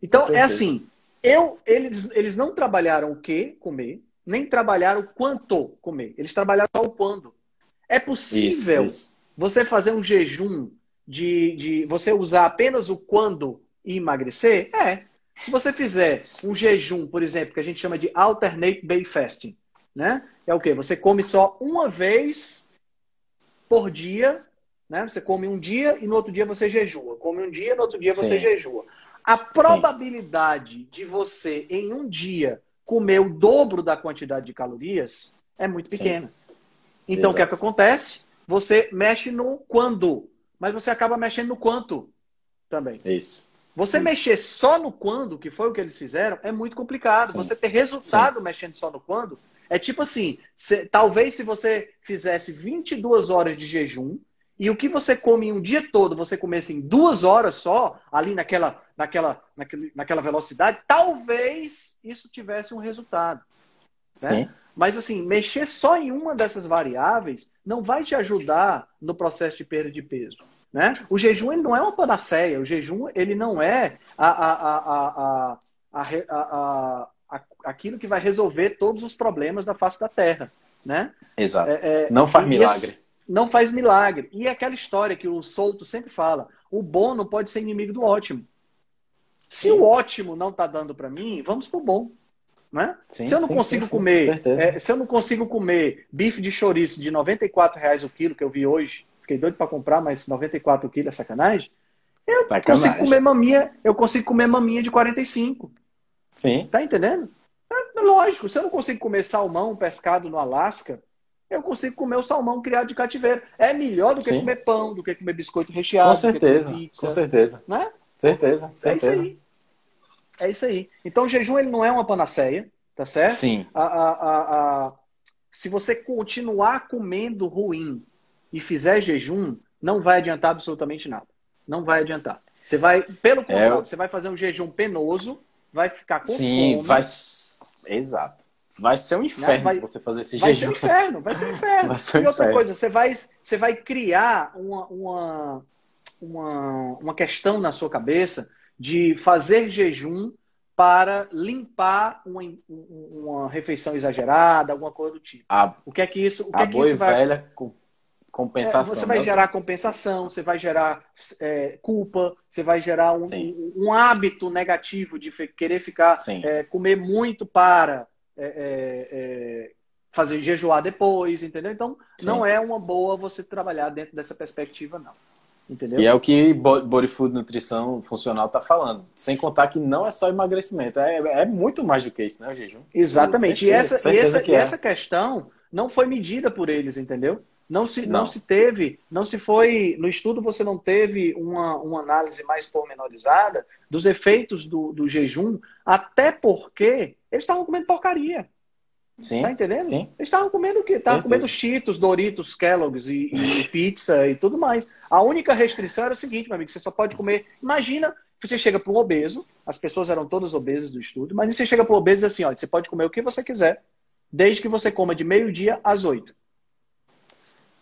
Então, é assim, eu, eles, eles não trabalharam o que comer, nem trabalharam o quanto comer. Eles trabalharam só o quando. É possível isso, isso. você fazer um jejum de, de você usar apenas o quando e emagrecer? É. Se você fizer um jejum, por exemplo, que a gente chama de alternate day fasting, né? É o quê? Você come só uma vez por dia, né? Você come um dia e no outro dia você jejua. Come um dia, no outro dia Sim. você jejua. A probabilidade Sim. de você, em um dia, comer o dobro da quantidade de calorias é muito pequena. Sim. Então, Exato. o que é que acontece? Você mexe no quando, mas você acaba mexendo no quanto também. Isso. Você Isso. mexer só no quando, que foi o que eles fizeram, é muito complicado. Sim. Você ter resultado mexendo só no quando, é tipo assim, se, talvez se você fizesse 22 horas de jejum, e o que você come em um dia todo, você comesse em duas horas só, ali naquela, naquela, naquele, naquela velocidade, talvez isso tivesse um resultado. Né? Mas assim, mexer só em uma dessas variáveis não vai te ajudar no processo de perda de peso. Né? O jejum ele não é uma panaceia, o jejum ele não é a, a, a, aquilo que vai resolver todos os problemas da face da Terra. Né? Exato. É, é, não faz milagre não faz milagre. E é aquela história que o Souto sempre fala: o bom não pode ser inimigo do ótimo. Se sim. o ótimo não está dando para mim, vamos pro bom. Né? Sim, se eu não sim, consigo comer, é, se eu não consigo comer bife de chouriço de 94 reais o quilo que eu vi hoje, fiquei doido para comprar, mas 94 quilos é sacanagem. Eu sacanagem. consigo comer maminha, eu consigo comer maminha de 45. Sim. Tá entendendo? É, lógico, se eu não consigo comer salmão, pescado no Alasca, eu consigo comer o salmão criado de cativeiro. É melhor do que Sim. comer pão, do que comer biscoito recheado. Com certeza, pizza, com certeza. Né? Certeza, certeza. É isso aí. É isso aí. Então o jejum ele não é uma panaceia, tá certo? Sim. A, a, a. Se você continuar comendo ruim e fizer jejum, não vai adiantar absolutamente nada. Não vai adiantar. Você vai, pelo é, contrário, é... você vai fazer um jejum penoso, vai ficar com Sim, fome. vai. Exato. Vai ser um inferno vai, você fazer esse vai jejum. Vai ser um inferno, vai ser um inferno. Vai ser um e outra inferno. coisa, você vai, você vai criar uma, uma, uma, uma questão na sua cabeça de fazer jejum para limpar uma, uma refeição exagerada, alguma coisa do tipo. A, o que é que isso, o que a é que isso vai... velha compensação. É, você vai né? gerar compensação, você vai gerar é, culpa, você vai gerar um, um, um, hábito negativo de querer ficar é, comer muito para é, é, é, fazer jejuar depois, entendeu? Então Sim. não é uma boa você trabalhar dentro dessa perspectiva, não. Entendeu? E é o que Body Food Nutrição Funcional está falando. Sem contar que não é só emagrecimento, é, é muito mais do que isso, né, o jejum? Exatamente. Certeza, e essa, e essa, que é. essa questão não foi medida por eles, entendeu? Não se, não. não. se teve, não se foi. No estudo você não teve uma, uma análise mais pormenorizada dos efeitos do, do jejum, até porque eles estavam comendo porcaria. Sim. Tá entendendo? Sim. Eles estavam comendo o quê? Estavam comendo Cheetos, Doritos, Kellogg's e, e, pizza e tudo mais. A única restrição era o seguinte, meu amigo, você só pode comer. Imagina, você chega para um obeso, as pessoas eram todas obesas do estudo, mas você chega para um obeso e diz assim: olha, você pode comer o que você quiser, desde que você coma de meio-dia às oito.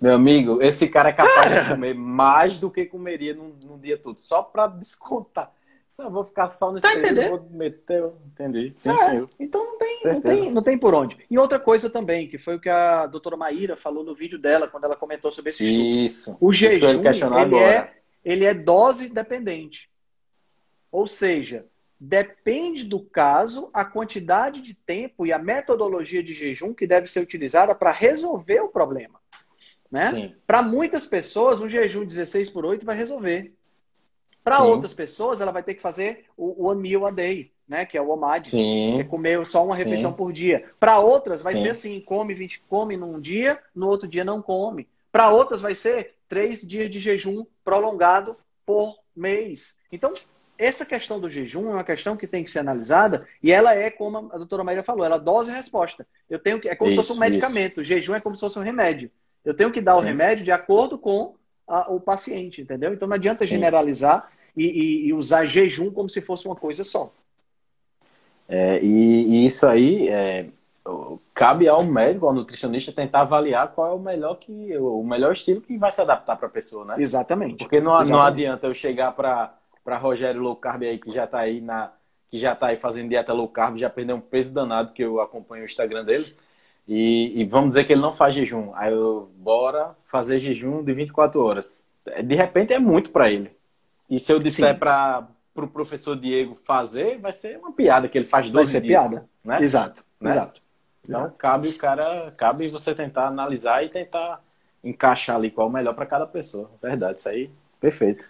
Meu amigo, esse cara é capaz cara. de comer mais do que comeria num, num dia todo, só para descontar. Só vou ficar só nesse tá período, vou meter. Entendi. Sim, sim. Então não tem, não, tem, não tem por onde. E outra coisa também, que foi o que a doutora Maíra falou no vídeo dela, quando ela comentou sobre esse estudo. Isso. O jejum, ele é, ele é dose dependente. Ou seja, depende do caso a quantidade de tempo e a metodologia de jejum que deve ser utilizada para resolver o problema. Né? Para muitas pessoas, um jejum 16 por 8 vai resolver. Para outras pessoas, ela vai ter que fazer o one meal a day, né? Que é o OMAD. Sim. É comer só uma refeição Sim. por dia. Para outras, vai Sim. ser assim: come 20, come num dia, no outro dia não come. Para outras, vai ser três dias de jejum prolongado por mês. Então, essa questão do jejum é uma questão que tem que ser analisada e ela é, como a doutora Maria falou, ela é dose e resposta. Eu tenho que, é como isso, se fosse um medicamento. Isso. O jejum é como se fosse um remédio. Eu tenho que dar Sim. o remédio de acordo com a, o paciente, entendeu? Então não adianta Sim. generalizar e, e, e, usar jejum como se fosse uma coisa só. É, e, e, isso aí é, cabe ao médico, ao nutricionista, tentar avaliar qual é o melhor que o melhor estilo que vai se adaptar para a pessoa, né? Exatamente. Porque não, Exatamente. não adianta eu chegar para para Rogério Low Carb aí que já está aí na que já tá aí fazendo dieta low carb, já perdeu um peso danado que eu acompanho o Instagram dele. E, e, vamos dizer que ele não faz jejum. Aí eu, bora fazer jejum de 24 horas. De repente é muito para ele. E se eu disser para o pro professor Diego fazer, vai ser uma piada, que ele faz 12 vai ser dias. piada. Né? Exato, né? exato. Então cabe o cara, cabe você tentar analisar e tentar encaixar ali qual é o melhor para cada pessoa. Verdade, isso aí, perfeito.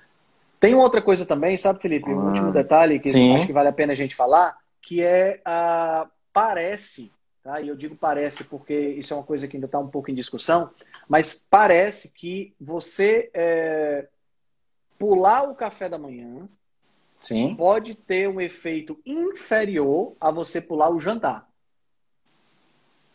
Tem outra coisa também, sabe, Felipe? Um último ah, detalhe que sim. acho que vale a pena a gente falar, que é a parece Tá? E eu digo parece porque isso é uma coisa que ainda está um pouco em discussão, mas parece que você é, pular o café da manhã Sim. pode ter um efeito inferior a você pular o jantar.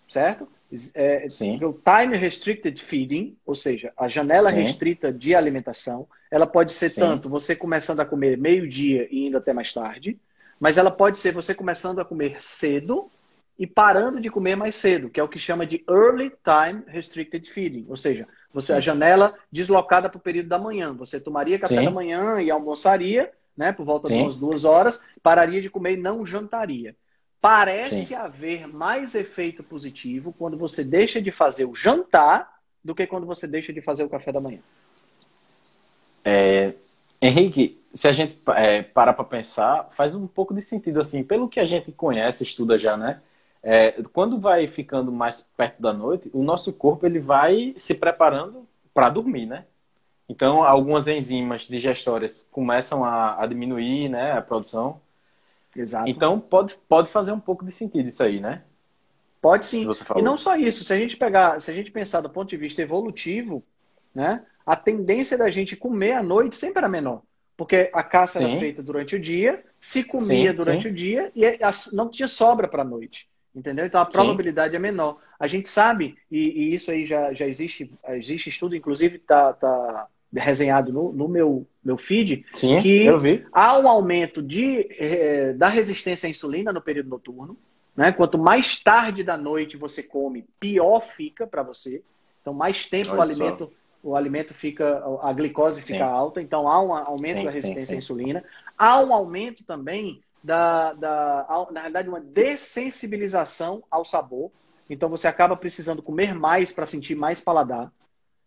Certo? É, Sim. O time restricted feeding, ou seja, a janela Sim. restrita de alimentação, ela pode ser Sim. tanto você começando a comer meio-dia e indo até mais tarde, mas ela pode ser você começando a comer cedo e parando de comer mais cedo, que é o que chama de Early Time Restricted Feeding, ou seja, você Sim. a janela deslocada para o período da manhã. Você tomaria café Sim. da manhã e almoçaria, né, por volta Sim. de umas duas horas, pararia de comer e não jantaria. Parece haver mais efeito positivo quando você deixa de fazer o jantar do que quando você deixa de fazer o café da manhã. É, Henrique, se a gente é, parar para pensar, faz um pouco de sentido assim, pelo que a gente conhece, estuda já, né? É, quando vai ficando mais perto da noite, o nosso corpo ele vai se preparando para dormir, né? Então, algumas enzimas digestórias começam a, a, diminuir né, a produção. Exato. Então, pode, pode fazer um pouco de sentido isso aí, né? Pode sim. E não só isso. Se a gente pegar, se a gente pensar do ponto de vista evolutivo, né, a tendência da gente comer à noite sempre era menor. Porque a caça sim. era feita durante o dia, se comia sim, durante sim. o dia e não tinha sobra para a noite. Entendeu? Então a probabilidade Sim. é menor. A gente sabe, e, e, isso aí já, já existe, existe estudo, inclusive está tá resenhado no, no, meu, meu feed, Sim, que há um aumento de, eh, da resistência à insulina no período noturno. Né? Quanto mais tarde da noite você come, pior fica para você. Então, mais tempo Olha o alimento o alimento fica, a glicose fica sim. alta, então há um aumento sim, da resistência sim, à insulina. Há um aumento também da, da, na realidade, uma dessensibilização ao sabor. Então você acaba precisando comer mais para sentir mais paladar.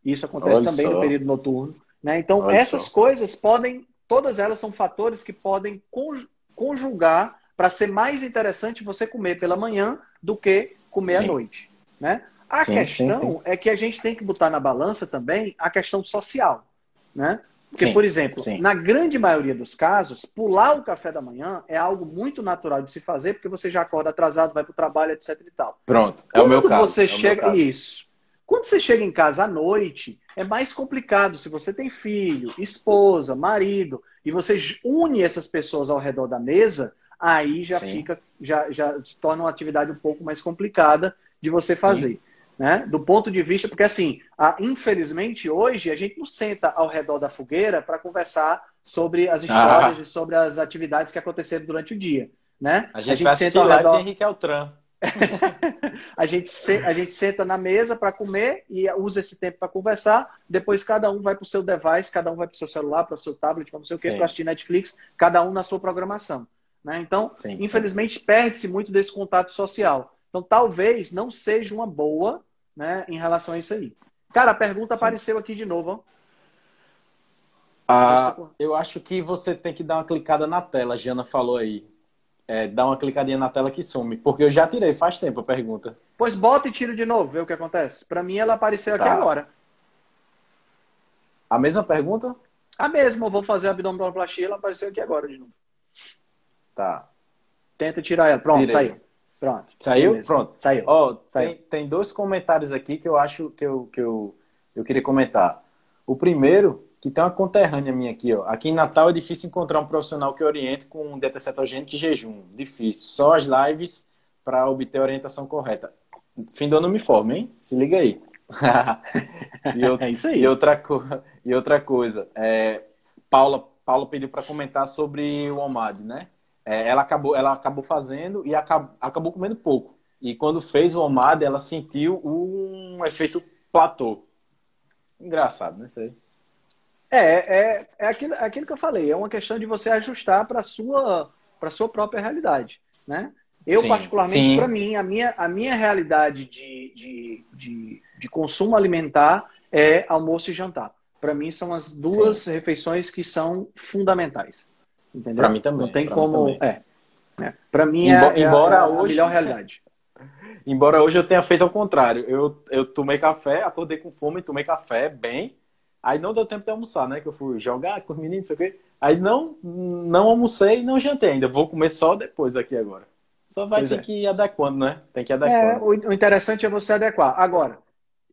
Isso acontece Olha também só. no período noturno. Né? Então Olha essas só. coisas podem, todas elas são fatores que podem conjugar para ser mais interessante você comer pela manhã do que comer à noite. Né? A sim, questão sim, sim. é que a gente tem que botar na balança também a questão social, né? Porque, por exemplo, na grande maioria dos casos, pular o café da manhã é algo muito natural de se fazer, porque você já acorda atrasado, vai para o trabalho, etc e tal. Pronto, é Quando o meu caso. Você é chega... Isso. Quando você chega em casa à noite, é mais complicado. Se você tem filho, esposa, marido, e você une essas pessoas ao redor da mesa, aí já fica, já, já se torna uma atividade um pouco mais complicada de você fazer. Sim né? Do ponto de vista, porque assim, a, infelizmente hoje a gente não senta ao redor da fogueira para conversar sobre as histórias ah. e sobre as atividades que aconteceram durante o dia, né? A gente, a gente senta ao redor Henrique Altran. a, gente se... a gente senta na mesa para comer e usa esse tempo para conversar. Depois cada um vai para o seu device, cada um vai para o seu celular, para o seu tablet, para não sei o que, para assistir Netflix, cada um na sua programação. Né? Então, sim, infelizmente, perde-se muito desse contato social. Então, talvez não seja uma boa né, em relação a isso aí. Cara, a pergunta Sim. apareceu aqui de novo. Ah, eu acho que você tem que dar uma clicada na tela, a Jana falou aí. É, dá uma clicadinha na tela que some. Porque eu já tirei faz tempo a pergunta. Pois bota e tira de novo, vê o que acontece. Para mim ela apareceu aqui tá. agora. A mesma pergunta? A mesma, eu vou fazer abdominoplastia, ela apareceu aqui agora de novo. Tá. Tenta tirar ela. Pronto, Tirei. saiu. Pronto. Saiu? Beleza. Pronto. Saiu. Ó, Saiu. Tem, tem dois comentários aqui que eu acho que eu, que eu, eu queria comentar. O primeiro, que tem uma conterrânea minha aqui, ó. Aqui em Natal é difícil encontrar um profissional que oriente com dieta cetogênica e jejum. Difícil. Só as lives para obter a orientação correta. Fim do ano me forma, hein? Se liga aí. e, eu, é isso aí. E outra, e outra coisa, é, Paula, Paula pediu para comentar sobre o OMAD, né? É, ela, acabou, ela acabou fazendo e acabou, acabou comendo pouco. E quando fez o OMAD, ela sentiu um efeito platô. Engraçado, né? Isso aí. É, é, é, aquilo, é aquilo que eu falei. É uma questão de você ajustar para a sua, sua própria realidade, né? Eu, sim, particularmente, para mim, a minha, a minha realidade de, de, de, de, consumo alimentar é almoço e jantar. Para mim, são as duas sim. refeições que são fundamentais. Entendeu? Para mim também. Não tem como. É. é. Para mim é, embora é a, hoje, a melhor realidade. embora hoje eu tenha feito ao contrário. Eu, eu tomei café, acordei com fome, tomei café bem. Aí não deu tempo de almoçar, né? Que eu fui jogar com os meninos, não sei o quê. Aí não, não almocei e não jantei ainda. Vou comer só depois aqui agora. Só vai pois ter é. que ir adequando, né? Tem que adequar. É, o interessante é você adequar. Agora,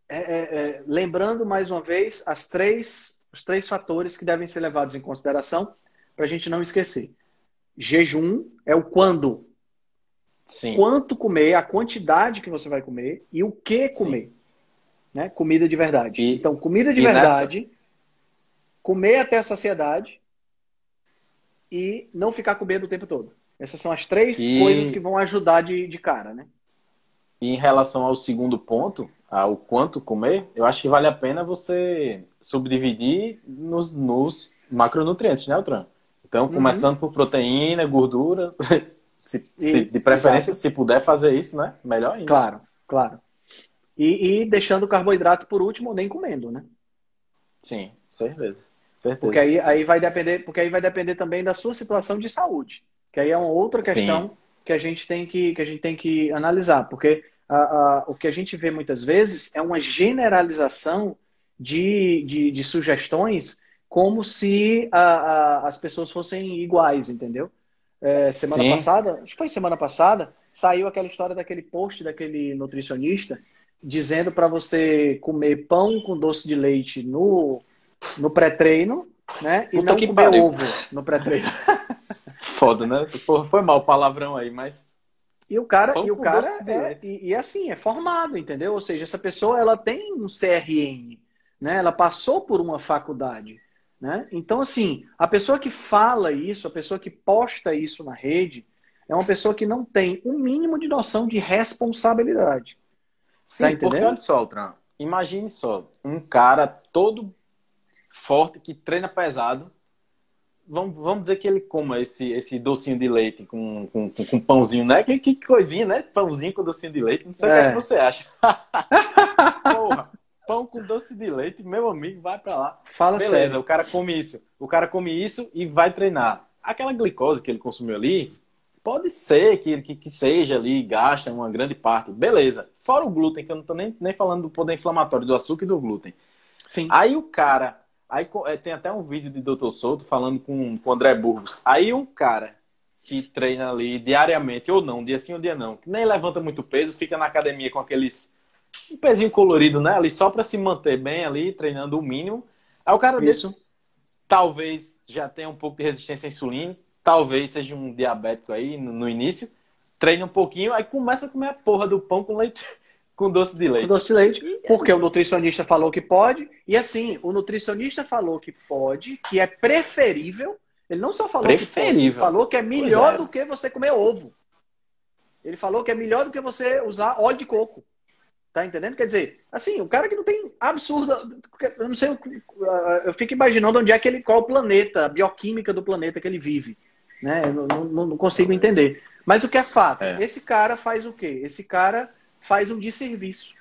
é, é, é, lembrando mais uma vez as três, os três fatores que devem ser levados em consideração para a gente não esquecer. Jejum é o quando. Sim. Quanto comer, a quantidade que você vai comer e o que comer. Né? Comida de verdade. E, então, comida de verdade, nessa... comer até a saciedade e não ficar comendo o tempo todo. Essas são as três e... coisas que vão ajudar de, de cara, né? E em relação ao segundo ponto, ao quanto comer, eu acho que vale a pena você subdividir nos, nos macronutrientes, né, Altran? Então, uhum. começando uhum. por proteína, gordura, se, e, se, de preferência, exato. se puder fazer isso, né? Melhor ainda. Claro, claro. E, e deixando o carboidrato por último, nem comendo, né? Sim, certeza. certeza. Porque aí, aí vai depender, porque aí vai depender também da sua situação de saúde. Que aí é uma outra questão Sim. que a gente tem que, que a gente tem que analisar, porque a, a, o que a gente vê muitas vezes é uma generalização de, de, de sugestões como se a, a, as pessoas fossem iguais, entendeu? É, semana Sim. passada, acho que foi semana passada, saiu aquela história daquele post daquele nutricionista dizendo para você comer pão com doce de leite no, no pré-treino, né? E Puta não comer pariu. ovo no pré-treino. Foda, né? foi mal o palavrão aí, mas. E o cara, e o cara é, e, e, assim, é formado, entendeu? Ou seja, essa pessoa ela tem um CRN, né? Ela passou por uma faculdade. Né? Então, assim, a pessoa que fala isso, a pessoa que posta isso na rede, é uma pessoa que não tem o um mínimo de noção de responsabilidade. Sim, tá porque olha só, Altran, imagine só, um cara todo forte que treina pesado. Vamos, vamos dizer que ele coma esse, esse docinho de leite com, com, com, com pãozinho, né? Que, que coisinha, né? Pãozinho com docinho de leite. Não sei é. o que, é que você acha. Porra, pão com doce de leite, meu amigo, vai pra lá. Fala Beleza, sério. o cara come isso. O cara come isso e vai treinar. Aquela glicose que ele consumiu ali, pode ser que, que, que seja ali, gasta uma grande parte. Beleza. Fora o glúten, que eu não tô nem, nem falando do poder inflamatório do açúcar e do glúten. Sim. Aí o cara Aí é, tem até um vídeo de Dr. Souto falando com, com o André Burgos. Aí um cara que treina ali diariamente, ou não, dia sim ou dia não, que nem levanta muito peso, fica na academia com aqueles. Um pezinho colorido, né? Ali só para se manter bem ali, treinando o mínimo. Aí o cara Isso. desse, talvez já tenha um pouco de resistência à insulina, talvez seja um diabético aí no, no início, treina um pouquinho, aí começa a comer a porra do pão com leite com doce de leite. Com doce de leite, porque o nutricionista falou que pode. E assim, o nutricionista falou que pode, que é preferível. Ele não só falou preferível. que pode, falou que é melhor é. do que você comer ovo. Ele falou que é melhor do que você usar óleo de coco. Tá entendendo? Quer dizer, assim, o cara que não tem absurda. Eu não sei, eu fico imaginando onde é que ele. qual o planeta, a bioquímica do planeta que ele vive. Né? Eu não, não, não consigo entender. Mas o que é fato? É. Esse cara faz o quê? Esse cara faz um desserviço,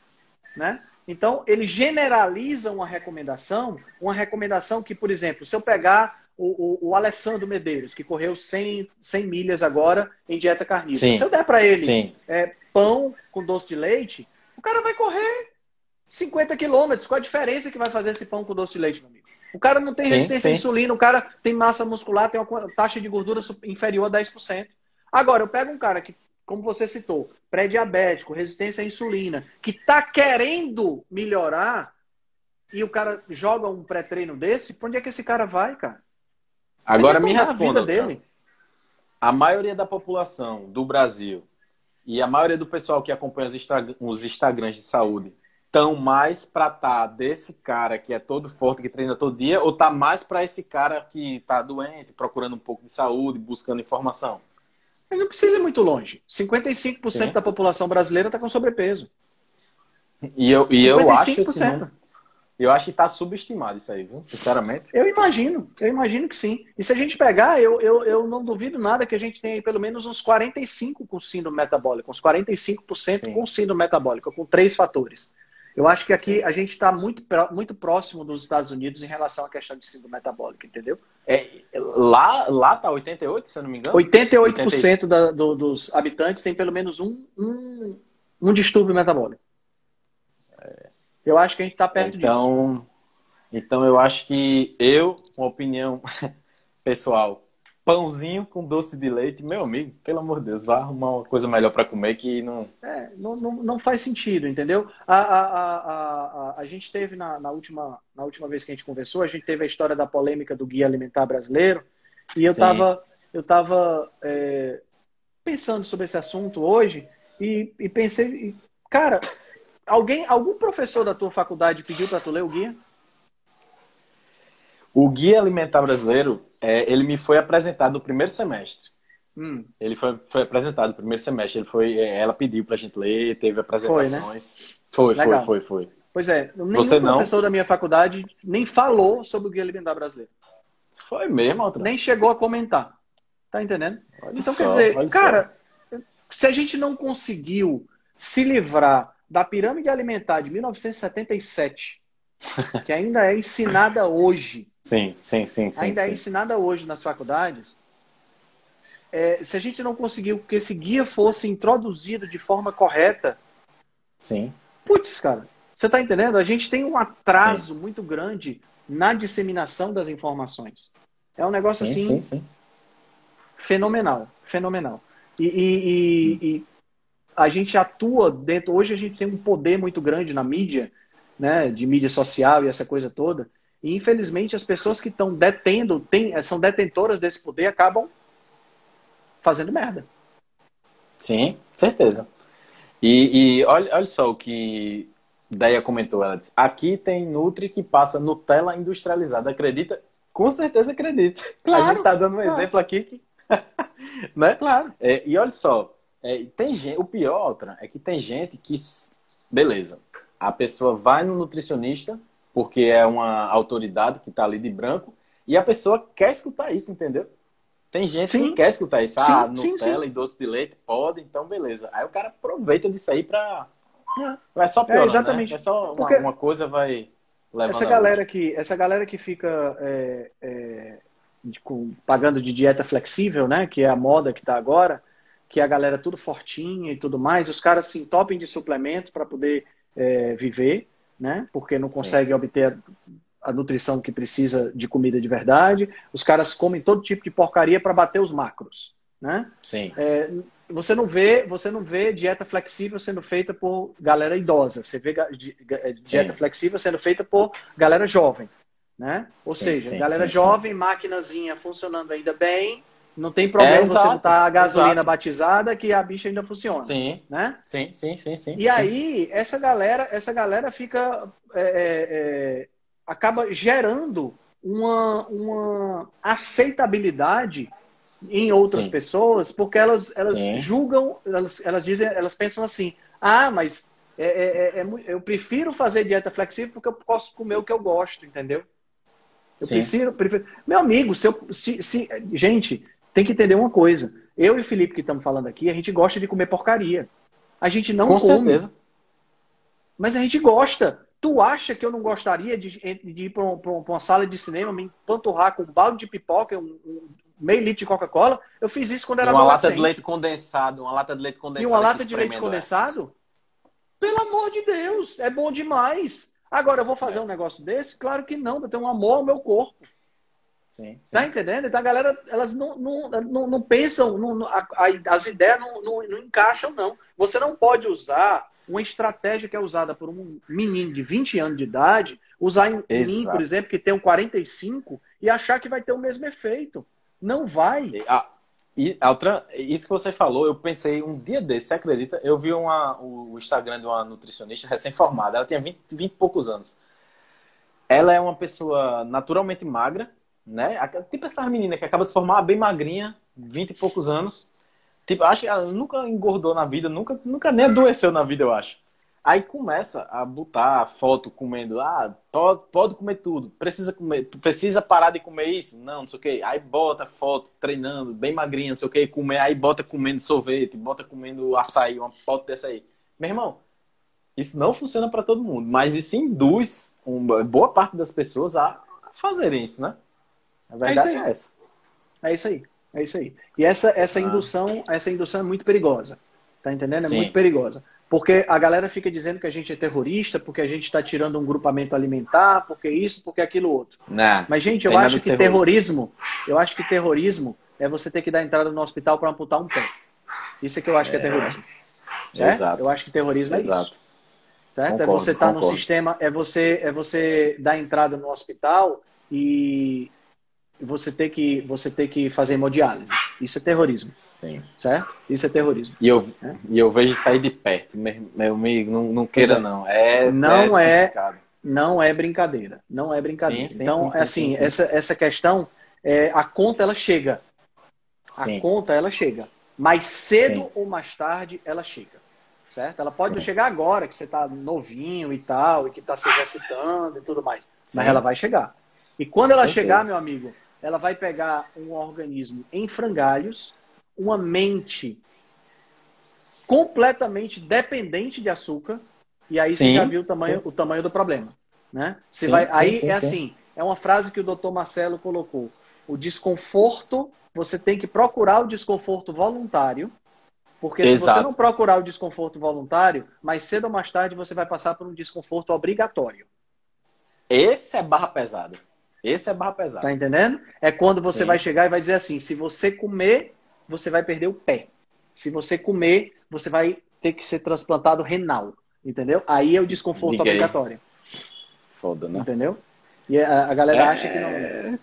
né? Então, ele generaliza uma recomendação, uma recomendação que, por exemplo, se eu pegar o, o, o Alessandro Medeiros, que correu 100, 100 milhas agora em dieta carnívora, Sim. se eu der para ele é, pão com doce de leite, cara vai correr 50 quilômetros. Qual a diferença que vai fazer esse pão com doce de leite, meu amigo? O cara não tem resistência à insulina, o cara tem massa muscular, tem uma taxa de gordura inferior a 10%. Agora, eu pego um cara que como você citou, pré-diabético, resistência à insulina, que está querendo melhorar e o cara joga um pré-treino desse, para onde é que esse cara vai, cara? Agora me responda. Dele. A maioria da população do Brasil e a maioria do pessoal que acompanha os, Instagram, os Instagrams de saúde estão mais para tá desse cara que é todo forte, que treina todo dia, ou tá mais para esse cara que tá doente, procurando um pouco de saúde, buscando informação? Ele não precisa ir muito longe. 55% Sim. da população brasileira está com sobrepeso. E eu, e eu acho esse número, eu acho que está subestimado isso aí, viu? Sinceramente. Eu imagino, eu imagino que sim. E se a gente pegar, eu, eu, eu não duvido nada que a gente tenha pelo menos uns 45% com síndrome metabólica, uns 45% sim. com síndrome metabólica, com três fatores. Eu acho que aqui Sim. a gente está muito, muito próximo dos Estados Unidos em relação à questão de síndrome metabólica, entendeu? É, lá, lá tá 88, se eu não me engano? 88% da, do, dos habitantes tem pelo menos um, um, um distúrbio metabólico. Eu acho que a gente está perto então, disso. Então, eu acho que eu, uma opinião pessoal, pãozinho com doce de leite, meu amigo, pelo amor de Deus, vá arrumar uma coisa melhor para comer que não... É, não, não, não faz sentido, entendeu? A, a, a, a, a gente teve na, na, última, na última vez que a gente conversou, a gente teve a história da polêmica do Guia Alimentar Brasileiro, e eu estava eu tava, é, pensando sobre esse assunto hoje, e, e pensei, cara, alguém, algum professor da tua faculdade pediu para tu ler o guia? O Guia Alimentar Brasileiro, é, ele me foi apresentado no primeiro semestre. Hum. Ele foi, foi apresentado no primeiro semestre. Ele foi, é, ela pediu pra gente ler, teve apresentações. Foi, né? foi, foi, foi, foi, Pois é, nenhum Você não? professor da minha faculdade nem falou sobre o Guia Alimentar Brasileiro. Foi mesmo, outra. Nem chegou a comentar. Tá entendendo? Olha então, só, quer dizer, cara, só. se a gente não conseguiu se livrar da pirâmide alimentar de 1977, que ainda é ensinada hoje, Sim, sim, sim. sim ainda é sim. é ensinada hoje nas faculdades. É, se a gente não conseguiu que esse guia fosse introduzido de forma correta. Sim. Putz, cara, você está entendendo? A gente tem um atraso sim. muito grande na disseminação das informações. É um negócio sim, assim. Sim, sim. Fenomenal, fenomenal. E, e, e, hum. e, a gente atua dentro. Hoje a gente tem um poder muito grande na mídia, né, de mídia social e essa coisa toda, e, infelizmente, as pessoas que estão detendo, tem, são detentoras desse poder, acabam fazendo merda. Sim, certeza. E, e olha, olha só o que Deia comentou. Ela disse: aqui tem Nutri que passa Nutella industrializada. Acredita? Com certeza acredita. Claro, a gente está dando um claro. exemplo aqui que. né? Claro. É, e olha só, é, tem gente, o pior outra, é que tem gente que. Beleza. a pessoa vai no nutricionista, porque é uma autoridade que está ali de branco, e a pessoa quer escutar isso, entendeu? Tem gente sim. que quer escutar isso. Sim, ah, Nutella sim, e doce de leite, pode, então beleza. Aí o cara aproveita disso aí para é. Vai só pior, é, exatamente. Né? É só uma, Porque uma coisa vai essa galera que essa galera que fica é, é, de, com, pagando de dieta flexível, né? Que é a moda que está agora, que é a galera tudo fortinha e tudo mais, os caras se entopem de suplementos para poder é, viver, né? Porque não conseguem obter a nutrição que precisa de comida de verdade. Os caras comem todo tipo de porcaria para bater os macros, né? Sim. É, você não vê, você não vê dieta flexível sendo feita por galera idosa. Você vê dieta sim. flexível sendo feita por galera jovem, né? Ou sim, seja, sim, galera jovem, maquinazinha funcionando ainda bem, não tem problema é, você botar a gasolina exato. batizada que a bicha ainda funciona. Sim. Né? Sim, sim, sim, sim. E aí, essa galera, essa galera fica. É, é, é, acaba gerando uma, uma aceitabilidade em outras Sim. pessoas, porque elas, elas julgam, elas, elas dizem, elas pensam assim, ah, mas é, é eu prefiro fazer dieta flexível porque eu posso comer o que eu gosto, entendeu? Eu prefiro, prefiro, Meu amigo, se, eu, se, se, gente, tem que entender uma coisa. Eu e o Felipe que estamos falando aqui, a gente gosta de comer porcaria. A gente não Com come. Certeza. Mas a gente gosta. Tu acha que eu não gostaria de, de ir para um, uma sala de cinema, me empanturrar com um balde de pipoca, um, um, meio litro de Coca-Cola. Eu fiz isso quando era uma lata de leite condensado, uma lata de leite condensado. E uma lata de leite condensado? É. Pelo amor de Deus, é bom demais. Agora, eu vou fazer é. um negócio desse? Claro que não, eu tenho um amor ao meu corpo. Sim, sim. Tá entendendo? Então a galera, elas não, não, não, não pensam, não, a, as ideias não, não, não encaixam, não. Você não pode usar uma estratégia que é usada por um menino de 20 anos de idade, usar em Exato. mim, por exemplo, que tem um 45, e achar que vai ter o mesmo efeito. Não vai. Ah, e, Altran, isso que você falou, eu pensei um dia desse, você acredita? Eu vi uma, o Instagram de uma nutricionista recém-formada, ela tinha 20, 20 e poucos anos. Ela é uma pessoa naturalmente magra, né? Tipo essa menina que acaba de se formar bem magrinha, 20 e poucos anos. Tipo, acho que ela nunca engordou na vida, nunca, nunca nem adoeceu na vida, eu acho. Aí começa a botar foto comendo, ah, pode, pode comer tudo, precisa comer, precisa parar de comer isso? Não, não sei o que. Aí bota foto treinando, bem magrinha, não sei o que, comer, aí bota comendo sorvete, bota comendo açaí, uma foto dessa aí. Meu irmão, isso não funciona para todo mundo, mas isso induz uma boa parte das pessoas a fazerem isso, né? A verdade é, é essa. É isso aí. É isso aí. E essa, essa ah. indução, essa indução é muito perigosa. Tá entendendo? É Sim. muito perigosa. Porque a galera fica dizendo que a gente é terrorista, porque a gente está tirando um grupamento alimentar, porque isso, porque aquilo outro. Não, Mas, gente, eu acho que terrorismo, eu acho que terrorismo é você ter que dar entrada no hospital para amputar um pé. Isso é que eu acho é... que é terrorismo. Certo? Exato. Eu acho que terrorismo é Exato. isso. Certo? É concordo, é você estar tá no sistema, é você, é você dar entrada no hospital e você ter que você ter que fazer hemodiálise. Isso é terrorismo. Sim. Certo? Isso é terrorismo. E eu, é? e eu vejo sair de perto, meu, amigo, não, não queira é. não. É, não é, é não é brincadeira. Não é brincadeira. Sim, sim, então, sim, assim, essa, essa questão, é, a conta ela chega. A conta ela chega. Mais cedo ou mais tarde ela chega. Certo? Ela pode não chegar agora, que você está novinho e tal, e que está se exercitando e tudo mais. Mas ela vai chegar. E quando ela chegar, meu amigo, ela vai pegar um organismo em frangalhos, uma mente completamente dependente de açúcar, e aí sim, você já viu o tamanho, o tamanho do problema. Né? Você sim, vai, aí é assim, é uma frase que o doutor Marcelo colocou. O desconforto, você tem que procurar o desconforto voluntário, porque Exato. se você não procurar o desconforto voluntário, mais cedo ou mais tarde você vai passar por um desconforto obrigatório. Esse é barra pesada. Esse é barra pesada. Tá entendendo? É quando você Sim. vai chegar e vai dizer assim: se você comer, você vai perder o pé. Se você comer, você vai ter que ser transplantado renal. Entendeu? Aí é o desconforto Diga obrigatório. Foda, né? Entendeu? E a, a galera é... acha que não.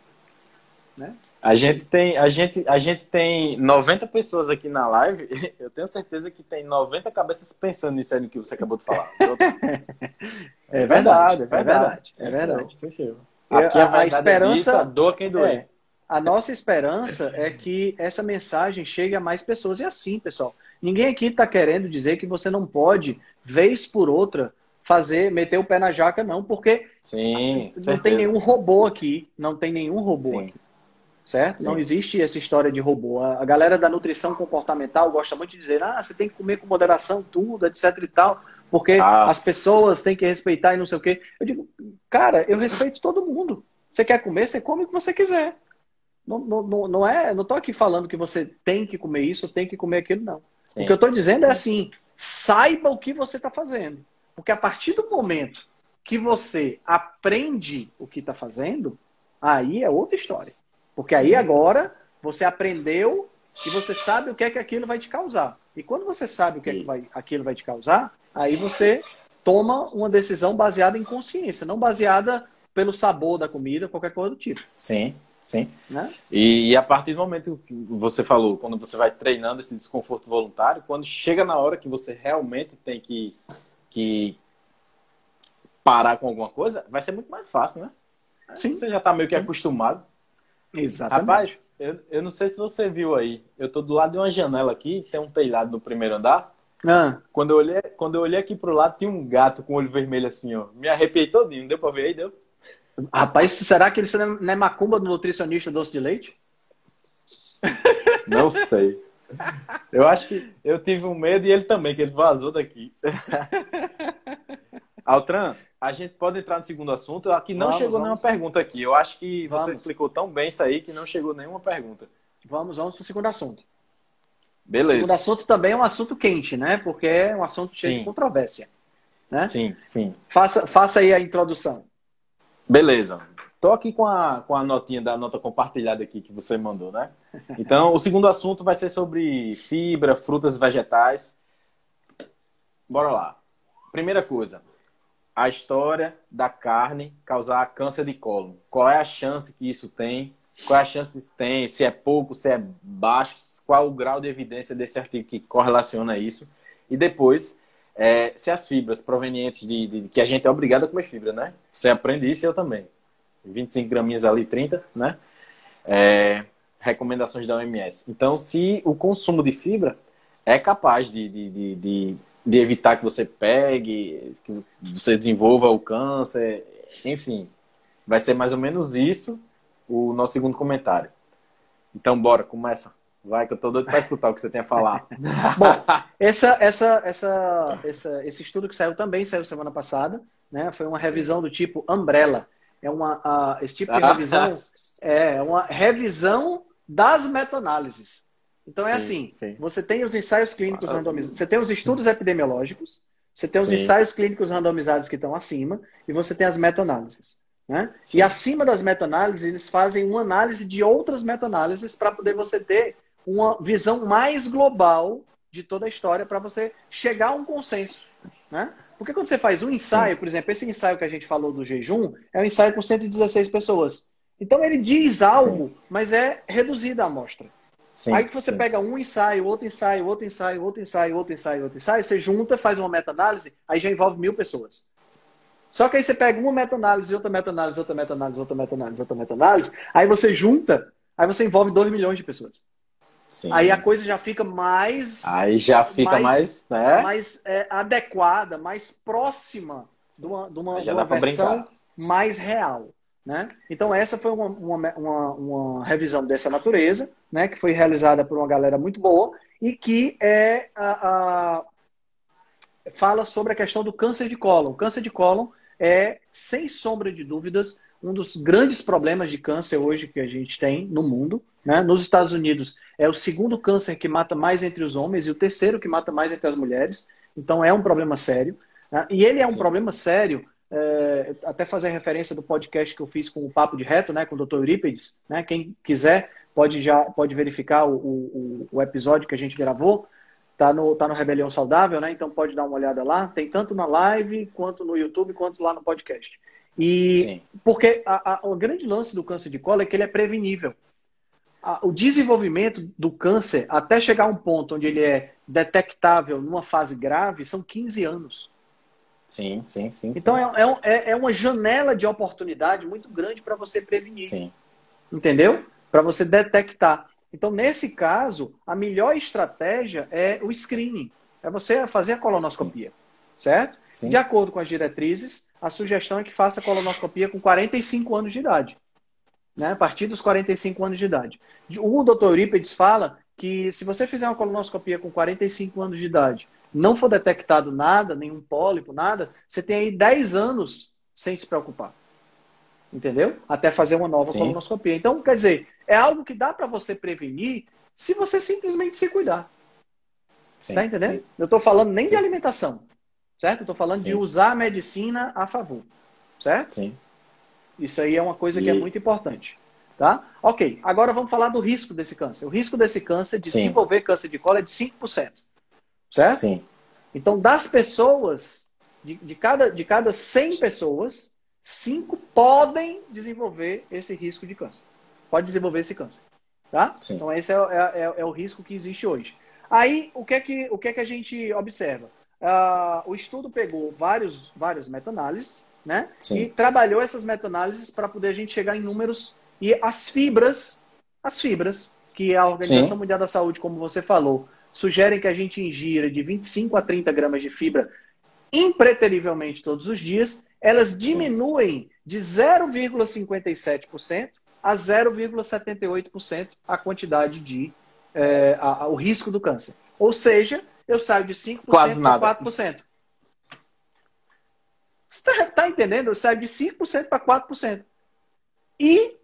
Né? A gente tem, a gente, a gente tem 90 pessoas aqui na live. Eu tenho certeza que tem 90 cabeças pensando nisso aí no que você acabou de falar. é verdade, é verdade. É verdade. É verdade. Sim, sim. Aqui a, a esperança dita, doa quem doer. É, a nossa esperança é que essa mensagem chegue a mais pessoas. E assim, pessoal, ninguém aqui está querendo dizer que você não pode, vez por outra, fazer, meter o pé na jaca, não, porque Sim, não certeza. tem nenhum robô aqui. Não tem nenhum robô Sim. aqui. Certo? Sim. Não existe essa história de robô. A galera da nutrição comportamental gosta muito de dizer, ah, você tem que comer com moderação tudo, etc e tal, porque ah. as pessoas têm que respeitar e não sei o quê. Eu digo, cara, eu respeito todo mundo. Você quer comer, você come o que você quiser. Não, não, não é, não tô aqui falando que você tem que comer isso, tem que comer aquilo, não. Sim. O que eu estou dizendo é assim, saiba o que você está fazendo. Porque a partir do momento que você aprende o que está fazendo, aí é outra história. Porque aí agora você aprendeu e você sabe o que é que aquilo vai te causar. E quando você sabe o que é que vai, aquilo vai te causar, aí você toma uma decisão baseada em consciência, não baseada pelo sabor da comida, qualquer coisa do tipo. Sim, sim. Né? E, e, a partir do momento que você falou, quando você vai treinando esse desconforto voluntário, quando chega na hora que você realmente tem que, que parar com alguma coisa, vai ser muito mais fácil, né? Sim. Você já está meio que acostumado. Exatamente. Rapaz, eu, eu não sei se você viu aí. Eu tô do lado de uma janela aqui, tem um telhado no primeiro andar. Ah. Quando, eu olhei, quando eu olhei aqui pro lado, tinha um gato com olho vermelho assim, ó. Me arrepiei todinho. Deu pra ver aí? Deu? Rapaz, será que ele não é macumba do nutricionista doce de leite? Não sei. Eu acho que eu tive um medo e ele também, que ele vazou daqui. Altran, a gente pode entrar no segundo assunto. Aqui não vamos, chegou vamos. nenhuma pergunta aqui. Eu acho que vamos. você explicou tão bem isso aí que não chegou nenhuma pergunta. Vamos, vamos para o segundo assunto. Beleza. O segundo assunto também é um assunto quente, né? Porque é um assunto sim. cheio de controvérsia. Né? Sim, sim. Faça, faça aí a introdução. Beleza. Estou aqui com a, com a notinha da nota compartilhada aqui que você mandou, né? Então, o segundo assunto vai ser sobre fibra, frutas e vegetais. Bora lá. Primeira coisa, a história da carne causar câncer de cólon. Qual é a chance que isso tem? Qual é a chance que isso tem? Se é pouco, se é baixo? Qual o grau de evidência desse artigo que correlaciona isso? E depois, é, se as fibras provenientes de, de, que a gente é obrigado a comer fibra, né? Você aprende isso eu também. 25 graminhas ali, 30, né? É, recomendações da OMS. Então, se o consumo de fibra é capaz de, de, de de evitar que você pegue, que você desenvolva o câncer, enfim. Vai ser mais ou menos isso o nosso segundo comentário. Então, bora, começa. Vai, que eu tô doido para escutar o que você tem a falar. Bom, essa, essa, essa, essa, esse estudo que saiu também saiu semana passada, né? Foi uma revisão Sim. do tipo Umbrella. É uma, uh, esse tipo de revisão é uma revisão das meta-análises. Então é sim, é assim: sim. você tem os ensaios clínicos ah, randomizados, você tem os estudos epidemiológicos, você tem os sim. ensaios clínicos randomizados que estão acima, e você tem as meta-análises. Né? E acima das meta-análises, eles fazem uma análise de outras meta-análises para poder você ter uma visão mais global de toda a história para você chegar a um consenso. Né? Porque quando você faz um ensaio, por exemplo, esse ensaio que a gente falou do jejum, é um ensaio com 116 pessoas. Então ele diz algo, mas é reduzida a amostra. Sim, aí que você sim. pega um ensaio, outro ensaio, outro ensaio, outro ensaio, outro ensaio, outro ensaio, você junta, faz uma meta-análise, aí já envolve mil pessoas. Só que aí você pega uma meta-análise, outra meta-análise, outra meta-análise, outra meta-análise, outra meta-análise, aí você junta, aí você envolve 2 milhões de pessoas. Sim. Aí a coisa já fica mais. Aí já fica mais. mais, né? mais é, adequada, mais próxima de uma, de uma, de uma versão mais real. Né? Então, essa foi uma, uma, uma, uma, revisão dessa natureza, né? que foi realizada por uma galera muito boa e que é a, a, fala sobre a questão do câncer de cólon. O câncer de cólon é, sem sombra de dúvidas, um dos grandes problemas de câncer hoje que a gente tem no mundo. Né? Nos Estados Unidos, é o segundo câncer que mata mais entre os homens e o terceiro que mata mais entre as mulheres. Então, é um problema sério. Né? E ele é um Sim. problema sério é, até fazer referência do podcast que eu fiz com o Papo de Reto, né, com o Dr. Eurípides, né, quem quiser pode já pode verificar o, o, o episódio que a gente gravou, tá no, tá no Rebelião Saudável, né, então pode dar uma olhada lá, tem tanto na live, quanto no YouTube, quanto lá no podcast. E Sim. porque a, a, o grande lance do câncer de colo é que ele é prevenível. A, o desenvolvimento do câncer, até chegar a um ponto onde ele é detectável numa fase grave, são 15 anos. Sim, sim, sim. Então sim. É, é, é uma janela de oportunidade muito grande para você prevenir. Sim. Entendeu? Para você detectar. Então, nesse caso, a melhor estratégia é o screening. É você fazer a colonoscopia. Sim. Certo? Sim. De acordo com as diretrizes, a sugestão é que faça colonoscopia com 45 anos de idade. Né? A partir dos 45 ados de idade. O Dr. Eurípides fala que se você fizer uma colonoscopia com 45 anos de idade, não for detectado nada, nenhum pólipo, nada, você tem aí 10 anos sem se preocupar. Entendeu? Até fazer uma nova Sim. colonoscopia. Então, quer dizer, é algo que dá para você prevenir se você simplesmente se cuidar. Sim, tá entendendo? Sim. Eu estou falando nem sim. de alimentação, certo? Eu estou falando sim. de usar a medicina a favor, certo? Sim. Isso aí é uma coisa e... que é muito importante. Tá? Ok, agora vamos falar do risco desse câncer. O risco desse câncer, de desenvolver câncer de colo, é de 5%. Certo? Sim. Então, das pessoas, de, de, cada, de cada 100 pessoas, 5 podem desenvolver esse risco de câncer. Pode desenvolver esse câncer. Tá? Sim. Então, esse é, é, é, é, o risco que existe hoje. Aí, o que é que, o que, é que a gente observa? Uh, o estudo pegou vários, várias meta-análises né? Sim. E trabalhou essas meta-análises para poder a gente chegar em números e as fibras, as fibras que a Organização Sim. Mundial da Saúde, como você falou, sugerem que a gente ingira de 25 a 30 gramas de fibra impreterivelmente todos os dias, elas diminuem de 0,57% a 0,78% a quantidade de é, a, a, o risco do câncer. Ou seja, eu saio de 5% para 4%. Você está tá entendendo? Sai de 5% para 4%. E,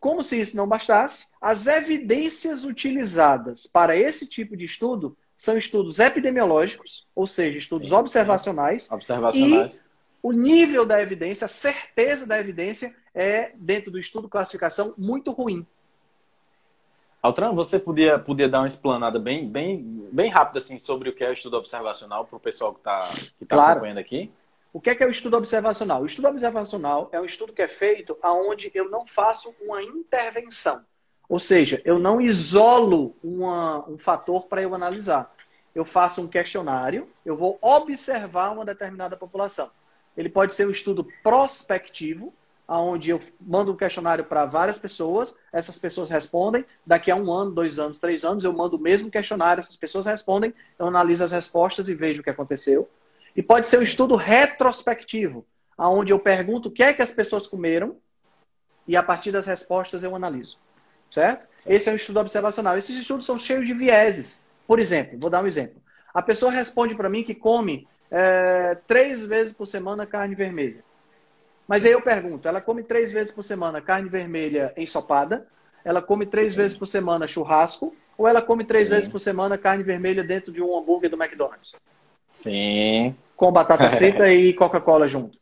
como se isso não bastasse, as evidências utilizadas para esse tipo de estudo são estudos epidemiológicos, ou seja, estudos sim, observacionais. Observacionais. E o nível da evidência, a certeza da evidência é, dentro do estudo classificação, muito ruim. Altran, você podia, podia dar uma explanada bem, bem, bem rápida assim, sobre o que é o estudo observacional para o pessoal que está que tá claro. acompanhando aqui? O que é, que é o estudo observacional? O estudo observacional é um estudo que é feito aonde eu não faço uma intervenção. Ou seja, eu não isolo uma, um fator para eu analisar. Eu faço um questionário, eu vou observar uma determinada população. Ele pode ser um estudo prospectivo, onde eu mando um questionário para várias pessoas, essas pessoas respondem, daqui a um ano, dois anos, três anos, eu mando o mesmo questionário, essas pessoas respondem, eu analiso as respostas e vejo o que aconteceu. E pode ser um estudo retrospectivo, onde eu pergunto o que é que as pessoas comeram e a partir das respostas eu analiso. Certo? Sim. Esse é um estudo observacional. Esses estudos são cheios de vieses. Por exemplo, vou dar um exemplo. A pessoa responde para mim que come é, três vezes por semana carne vermelha. Mas aí eu pergunto, ela come três vezes por semana carne vermelha ensopada? Ela come três Sim. vezes por semana churrasco? Ou ela come três Sim. vezes por semana carne vermelha dentro de um hambúrguer do McDonald's? Sim com batata frita e Coca-Cola junto.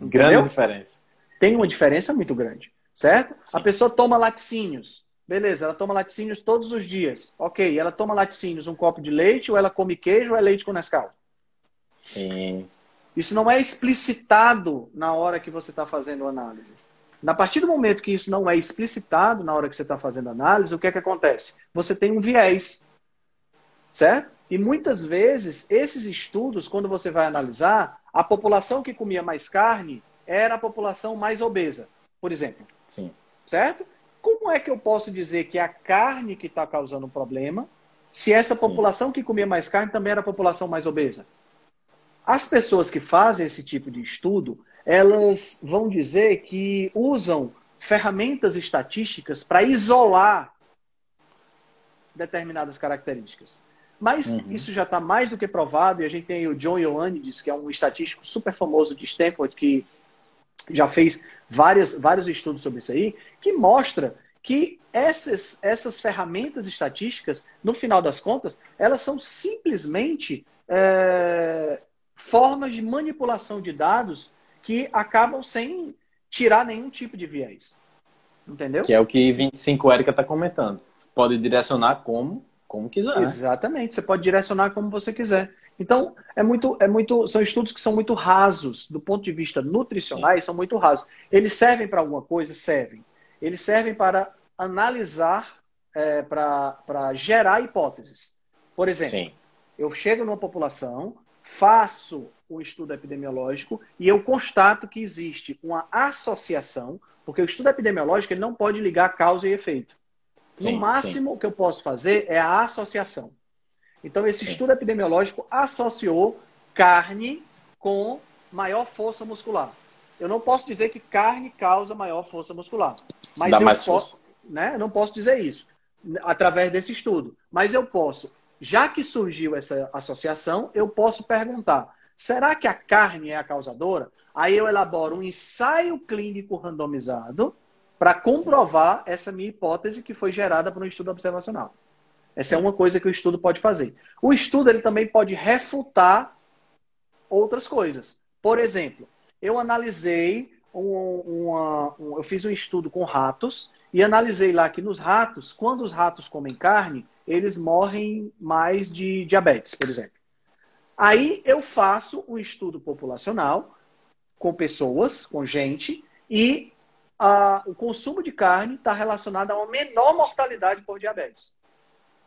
Grande Entendeu? diferença. Tem uma diferença muito grande, certo? Sim. A pessoa toma laticínios. Beleza, ela toma laticínios todos os dias. Ok, ela toma laticínios, um copo de leite, ou ela come queijo, ou é leite com Nescau? Sim. Isso não é explicitado na hora que você está fazendo a análise. Na partir do momento que isso não é explicitado na hora que você está fazendo a análise, o que é que acontece? Você tem um viés, certo? E muitas vezes, esses estudos, quando você vai analisar, a população que comia mais carne era a população mais obesa, por exemplo. Sim. Certo? Como é que eu posso dizer que é a carne que está causando um problema, se essa população Sim. que comia mais carne também era a população mais obesa? As pessoas que fazem esse tipo de estudo, elas vão dizer que usam ferramentas estatísticas para isolar determinadas características. Mas uhum. isso já está mais do que provado, e a gente tem o John Ioannidis, que é um estatístico super famoso de Stanford, que já fez várias, vários estudos sobre isso aí, que mostra que essas, essas ferramentas estatísticas, no final das contas, elas são simplesmente é, formas de manipulação de dados que acabam sem tirar nenhum tipo de viés. Entendeu? Que é o que 25 Erika está comentando. Pode direcionar como como quiser. Exatamente, você pode direcionar como você quiser. Então, é muito, é muito, são estudos que são muito rasos, do ponto de vista nutricional, são muito rasos. Eles servem para alguma coisa? Servem. Eles servem para analisar, é, para gerar hipóteses. Por exemplo, Sim. eu chego numa população, faço um estudo epidemiológico e eu constato que existe uma associação, porque o estudo epidemiológico ele não pode ligar causa e efeito. Sim, no máximo, sim. o que eu posso fazer é a associação. Então, esse sim. estudo epidemiológico associou carne com maior força muscular. Eu não posso dizer que carne causa maior força muscular. Mas Dá eu mais posso, força. né? Eu não posso dizer isso através desse estudo. Mas eu posso, já que surgiu essa associação, eu posso perguntar: será que a carne é a causadora? Aí eu elaboro um ensaio clínico randomizado para comprovar essa minha hipótese que foi gerada por um estudo observacional. Essa é uma coisa que o estudo pode fazer. O estudo ele também pode refutar outras coisas. Por exemplo, eu analisei um, uma, um, eu fiz um estudo com ratos e analisei lá que nos ratos, quando os ratos comem carne, eles morrem mais de diabetes, por exemplo. Aí eu faço um estudo populacional com pessoas, com gente, e a, o consumo de carne está relacionado a uma menor mortalidade por diabetes.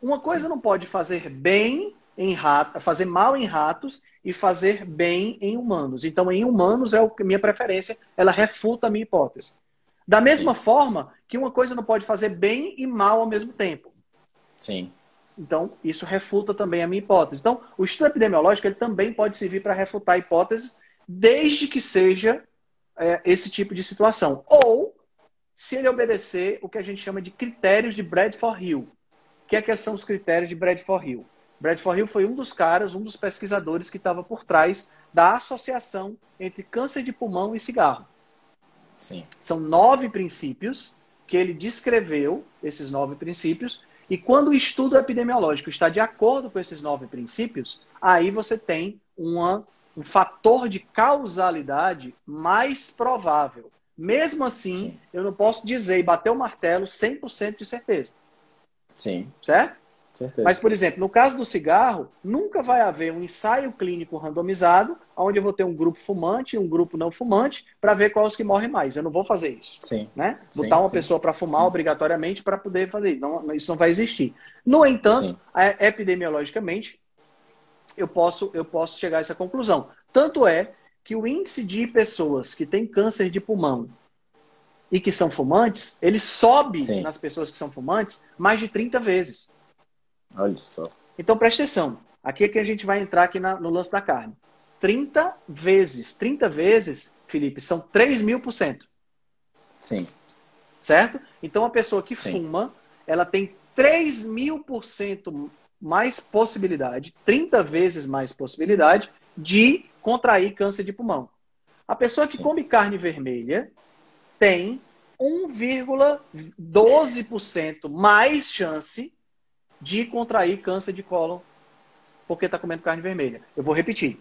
Uma coisa Sim. não pode fazer bem em rato, fazer mal em ratos e fazer bem em humanos. Então, em humanos é a minha preferência, ela refuta a minha hipótese. Da mesma Sim. forma que uma coisa não pode fazer bem e mal ao mesmo tempo. Sim. Então, isso refuta também a minha hipótese. Então, o estudo epidemiológico ele também pode servir para refutar hipóteses, desde que seja é, esse tipo de situação. Ou se ele obedecer o que a gente chama de critérios de Bradford Hill. O que, é que são os critérios de Bradford Hill? Bradford Hill foi um dos caras, um dos pesquisadores que estava por trás da associação entre câncer de pulmão e cigarro. Sim. São nove princípios que ele descreveu, esses nove princípios, e quando o estudo epidemiológico está de acordo com esses nove princípios, aí você tem uma um fator de causalidade mais provável. Mesmo assim, Sim. eu não posso dizer e bater o martelo 100% de certeza. Sim. Certo? Certeza. Mas, por exemplo, no caso do cigarro, nunca vai haver um ensaio clínico randomizado, onde eu vou ter um grupo fumante e um grupo não fumante, para ver quais que morrem mais. Eu não vou fazer isso. Sim. Né? Sim, Botar uma sim. pessoa para fumar sim. obrigatoriamente para poder fazer isso. Não, isso não vai existir. No entanto, epidemiologicamente, eu posso, eu posso chegar a essa conclusão. Tanto é que o índice de pessoas que têm câncer de pulmão e que são fumantes, ele sobe nas pessoas que são fumantes mais de 30 vezes. Olha só. Então preste atenção. Aqui é que a gente vai entrar aqui na, no lance da carne. 30 vezes. 30 vezes, Felipe, são 3 mil por cento. Sim. Certo? Então a pessoa que Sim. fuma, ela tem 3 mil por cento mais possibilidade, 30 vezes mais possibilidade de contrair câncer de pulmão. A pessoa que Sim. come carne vermelha tem 1,12% mais chance de contrair câncer de cólon porque está comendo carne vermelha. Eu vou repetir.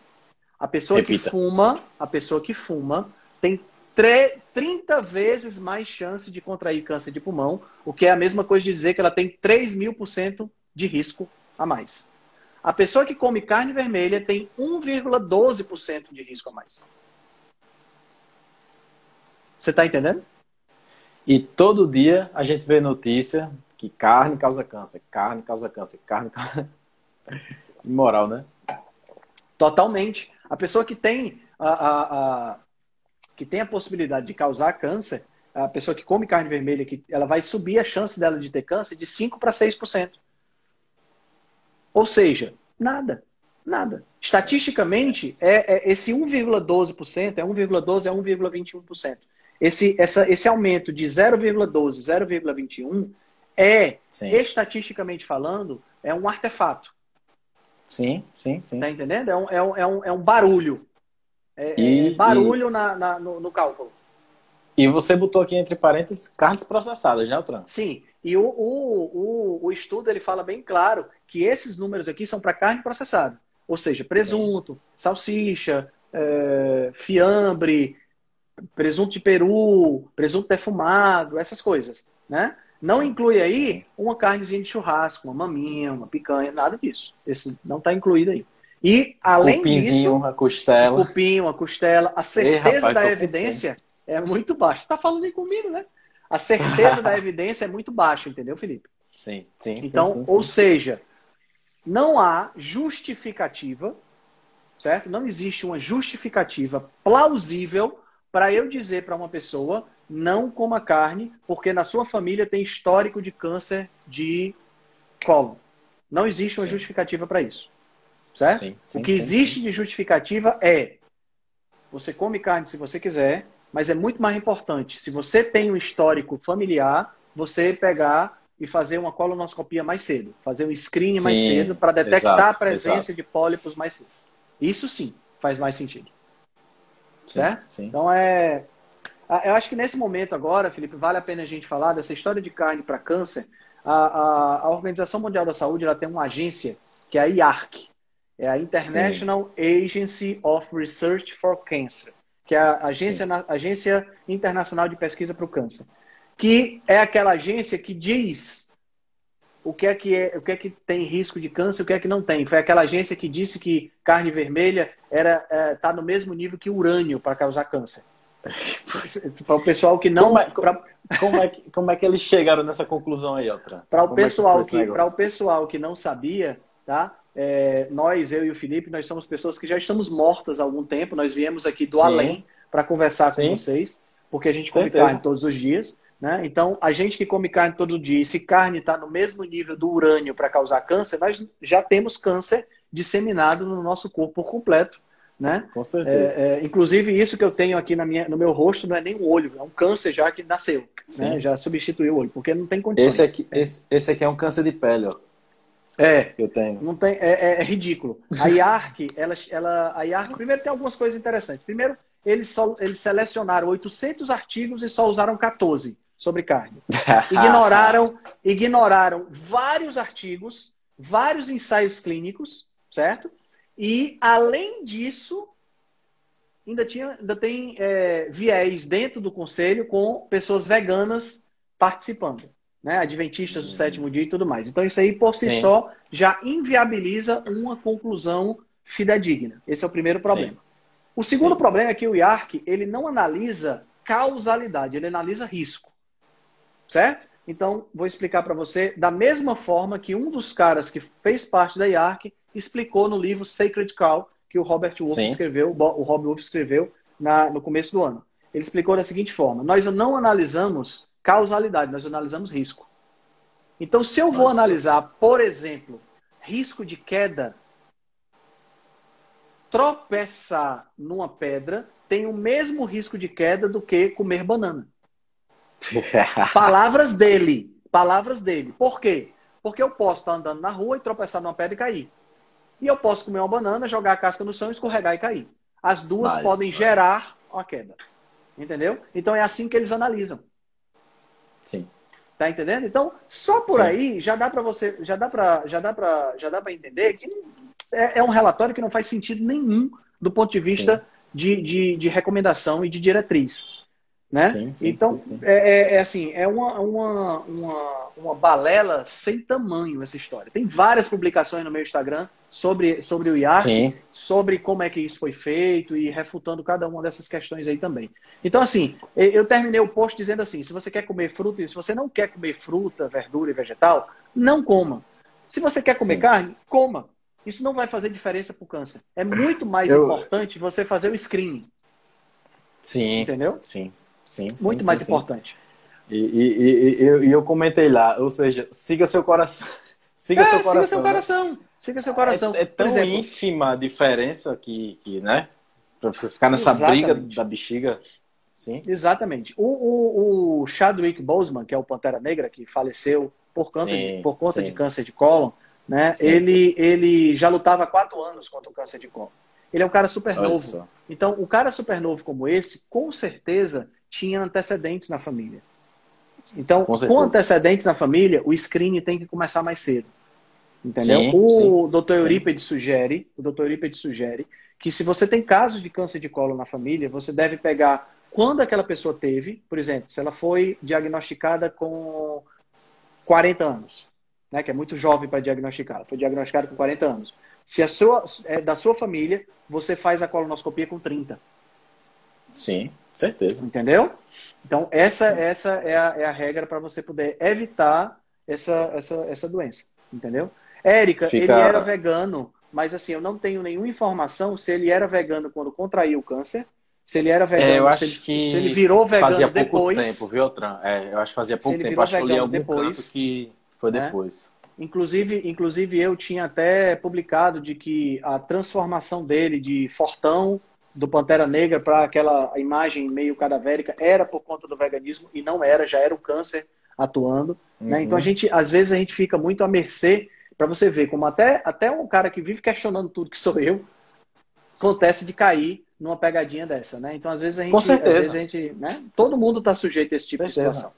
A pessoa Repita. que fuma, a pessoa que fuma tem 30 vezes mais chance de contrair câncer de pulmão, o que é a mesma coisa de dizer que ela tem 3 mil por cento de risco a mais. A pessoa que come carne vermelha tem 1,12% de risco a mais. Você está entendendo? E todo dia a gente vê notícia que carne causa câncer, carne causa câncer, carne causa... Imoral, né? Totalmente. A pessoa que tem a, a, a, que tem a possibilidade de causar câncer, a pessoa que come carne vermelha, que ela vai subir a chance dela de ter câncer de 5 para 6%. Ou seja, nada. Nada. Estatisticamente, é, é esse 1,12%, é 1,12% é 1,21%. Esse, essa, esse aumento de 0,12, 0,21 é, Sim. estatisticamente falando, é um artefato. Sim, sim, sim. Tá entendendo? É um, é um, é um, é um barulho. É, E- é barulho na, na- no, no cálculo. E você botou aqui entre parênteses carnes processadas, né, Altran? Sim. E o, o, o, o estudo ele fala bem claro que esses números aqui são para carne processada. Ou seja, presunto, salsicha, é, fiambre, presunto de peru, presunto defumado, essas coisas. Né? Não inclui aí Sim. uma carnezinha de churrasco, uma maminha, uma picanha, nada disso. Esse não está incluído aí. E, além disso, a costela. o cupim, a costela, a certeza rapaz, da evidência é muito baixa. Você tá falando aí comigo, né? A certeza da evidência é muito baixa, entendeu, Felipe? Sim, sim, sim, Então, sim, sim. ou seja, não há justificativa, certo? Não existe uma justificativa plausível para eu dizer para uma pessoa não coma carne, porque na sua família tem histórico de câncer de colo. Não existe uma Sim. justificativa para isso. certo? Sim, sim, o que sim, existe de justificativa é você come carne se você quiser, mas é muito mais importante, se você tem um histórico familiar, você pegar e fazer uma colonoscopia mais cedo, fazer um screening mais cedo para detectar exato, a presença exato. de pólipos mais cedo. Isso sim faz mais sentido. certo? Então é. Eu acho que nesse momento agora, Felipe, vale a pena a gente falar dessa história de carne para câncer. A, a, a, Organização Mundial da Saúde ela tem uma agência que é a IARC, é a International Sim. Agency of Research for Cancer, que é a agência, na, agência internacional de pesquisa para o câncer, que é aquela agência que diz o que é que é, o que é que tem risco de câncer, o que é que não tem. Foi aquela agência que disse que carne vermelha era é, tá no mesmo nível que urânio para causar câncer. Para o pessoal que não. Como é, pra... como, é, como é que eles chegaram nessa conclusão aí, outra? Para o pessoal é que, que o pessoal que não sabia, tá? É, nós, eu e o Felipe, nós somos pessoas que já estamos mortas há algum tempo. Nós viemos aqui do Sim. além para conversar Sim. com vocês, porque a gente come Certeza. carne todos os dias. Né? Então, a gente que come carne todo dia, e se carne está no mesmo nível do urânio para causar câncer, nós já temos câncer disseminado no nosso corpo por completo. Né? Com certeza. É, é, inclusive, isso que eu tenho aqui na minha, no meu rosto não é nem o olho, é um câncer já que nasceu. Né? Já substituiu o olho, porque não tem condições. Esse aqui, esse, esse aqui é um câncer de pele, ó. É, eu tenho. Não tem, é, é, é ridículo. A IARC, ela, ela, a IARC, primeiro tem algumas coisas interessantes. Primeiro, eles, só, eles selecionaram 800 artigos e só usaram 14 sobre carne. Ignoraram, ignoraram vários artigos, vários ensaios clínicos, certo? E, além disso, ainda, tinha, ainda tem é, viés dentro do conselho com pessoas veganas participando, né? Adventistas do sétimo dia e tudo mais. Então, isso aí, por si Sim. só, já inviabiliza uma conclusão fidedigna. Esse é o primeiro problema. Sim. O segundo Sim. problema é que o IARC ele não analisa causalidade, ele analisa risco. Certo? Então, vou explicar para você da mesma forma que um dos caras que fez parte da IARC explicou no livro Sacred Cow, que o Robert Wolff escreveu, o Rob Wolff escreveu na, no começo do ano. Ele explicou da seguinte forma: nós não analisamos causalidade, nós analisamos risco. Então, se eu vou Nossa. analisar, por exemplo, risco de queda, tropeçar numa pedra tem o mesmo risco de queda do que comer banana. palavras dele. Palavras dele. Por quê? Porque eu posso estar andando na rua e tropeçar numa pedra e cair. E eu posso comer uma banana, jogar a casca no chão, escorregar e cair. As duas mas, podem mas... gerar uma queda. Entendeu? Então é assim que eles analisam. Sim. Tá entendendo? Então, só por Sim. aí já dá para você, já dá para, já dá para, já dá para entender que é, é, um relatório que não faz sentido nenhum do ponto de vista de, de, de, recomendação e de diretriz. Né? Sim, sim, então, sim, é, é, é, assim, é uma, uma, uma, uma balela sem tamanho essa história. Tem várias publicações no meu Instagram sobre, sobre o IARC, sobre como é que isso foi feito e refutando cada uma dessas questões aí também. Então, assim, eu terminei o post dizendo assim: se você quer comer fruta e se você não quer comer fruta, verdura e vegetal, não coma. Se você quer comer carne, coma. Isso não vai fazer diferença para o câncer. É muito mais eu... importante você fazer o screening. Sim. Entendeu? Sim. Sim, Muito sim, mais sim, importante. E, e, e, eu, e eu comentei lá, ou seja, siga seu coração. Siga é, seu coração. Siga seu coração. Né? Siga seu coração. É, é tão exemplo, ínfima a diferença que, que né? Para você ficar nessa exatamente. briga da bexiga. Sim. Exatamente. O, o, o, Chadwick Boseman, que é o Pantera Negra, que faleceu por conta, sim, de, por conta de câncer de cólon, né? Ele, ele já lutava há quatro anos contra o câncer de cólon. Ele é um cara super novo. Então, o cara super novo como esse, com certeza, tinha antecedentes na família. Então, com, com antecedentes na família, o screening tem que começar mais cedo. Entendeu? Sim, o sim, Dr. Eurípides sugere, o Dr. Eurípides sugere que se você tem casos de câncer de colo na família, você deve pegar quando aquela pessoa teve, por exemplo, se ela foi diagnosticada com 40 anos, né, que é muito jovem para diagnosticar, ela foi diagnosticada com 40 anos. Se a sua, é da sua família, você faz a colonoscopia com 30. Sim, certeza. Entendeu? Então, essa, essa é, a, é a regra para você poder evitar essa, essa, essa doença. Entendeu? Érica, Fica... ele era vegano, mas assim, eu não tenho nenhuma informação se ele era vegano quando contraiu o câncer, se ele era vegano, é, eu acho se, ele, que se ele virou vegano fazia pouco tempo, viu, Tran? É, eu acho que fazia pouco tempo. Acho que eu li algum depois, canto que foi né? depois. Inclusive, inclusive eu tinha até publicado de que a transformação dele de fortão do Pantera Negra para aquela imagem meio cadavérica era por conta do veganismo e não era, já era o câncer atuando. Uhum. Né? Então a gente, às vezes a gente fica muito à mercê para você ver como até até um cara que vive questionando tudo que sou eu acontece de cair numa pegadinha dessa, né? Então às vezes a gente, Com certeza. A gente, né? Todo mundo está sujeito a esse tipo de situação.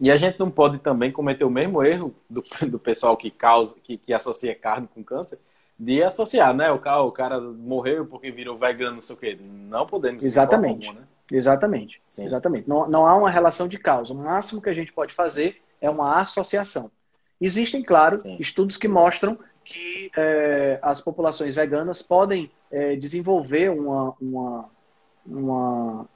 E a gente não pode também cometer o mesmo erro do, do pessoal que causa, que, que associa carne com câncer, de associar, né? O cara, o cara morreu porque virou vegano, não sei o quê. Não podemos. Exatamente. Alguma, né? Exatamente. Sim. Exatamente. Não, não há uma relação de causa. O máximo que a gente pode fazer é uma associação. Existem, claro, Sim. estudos que mostram que é, as populações veganas podem é, desenvolver uma, uma, uma,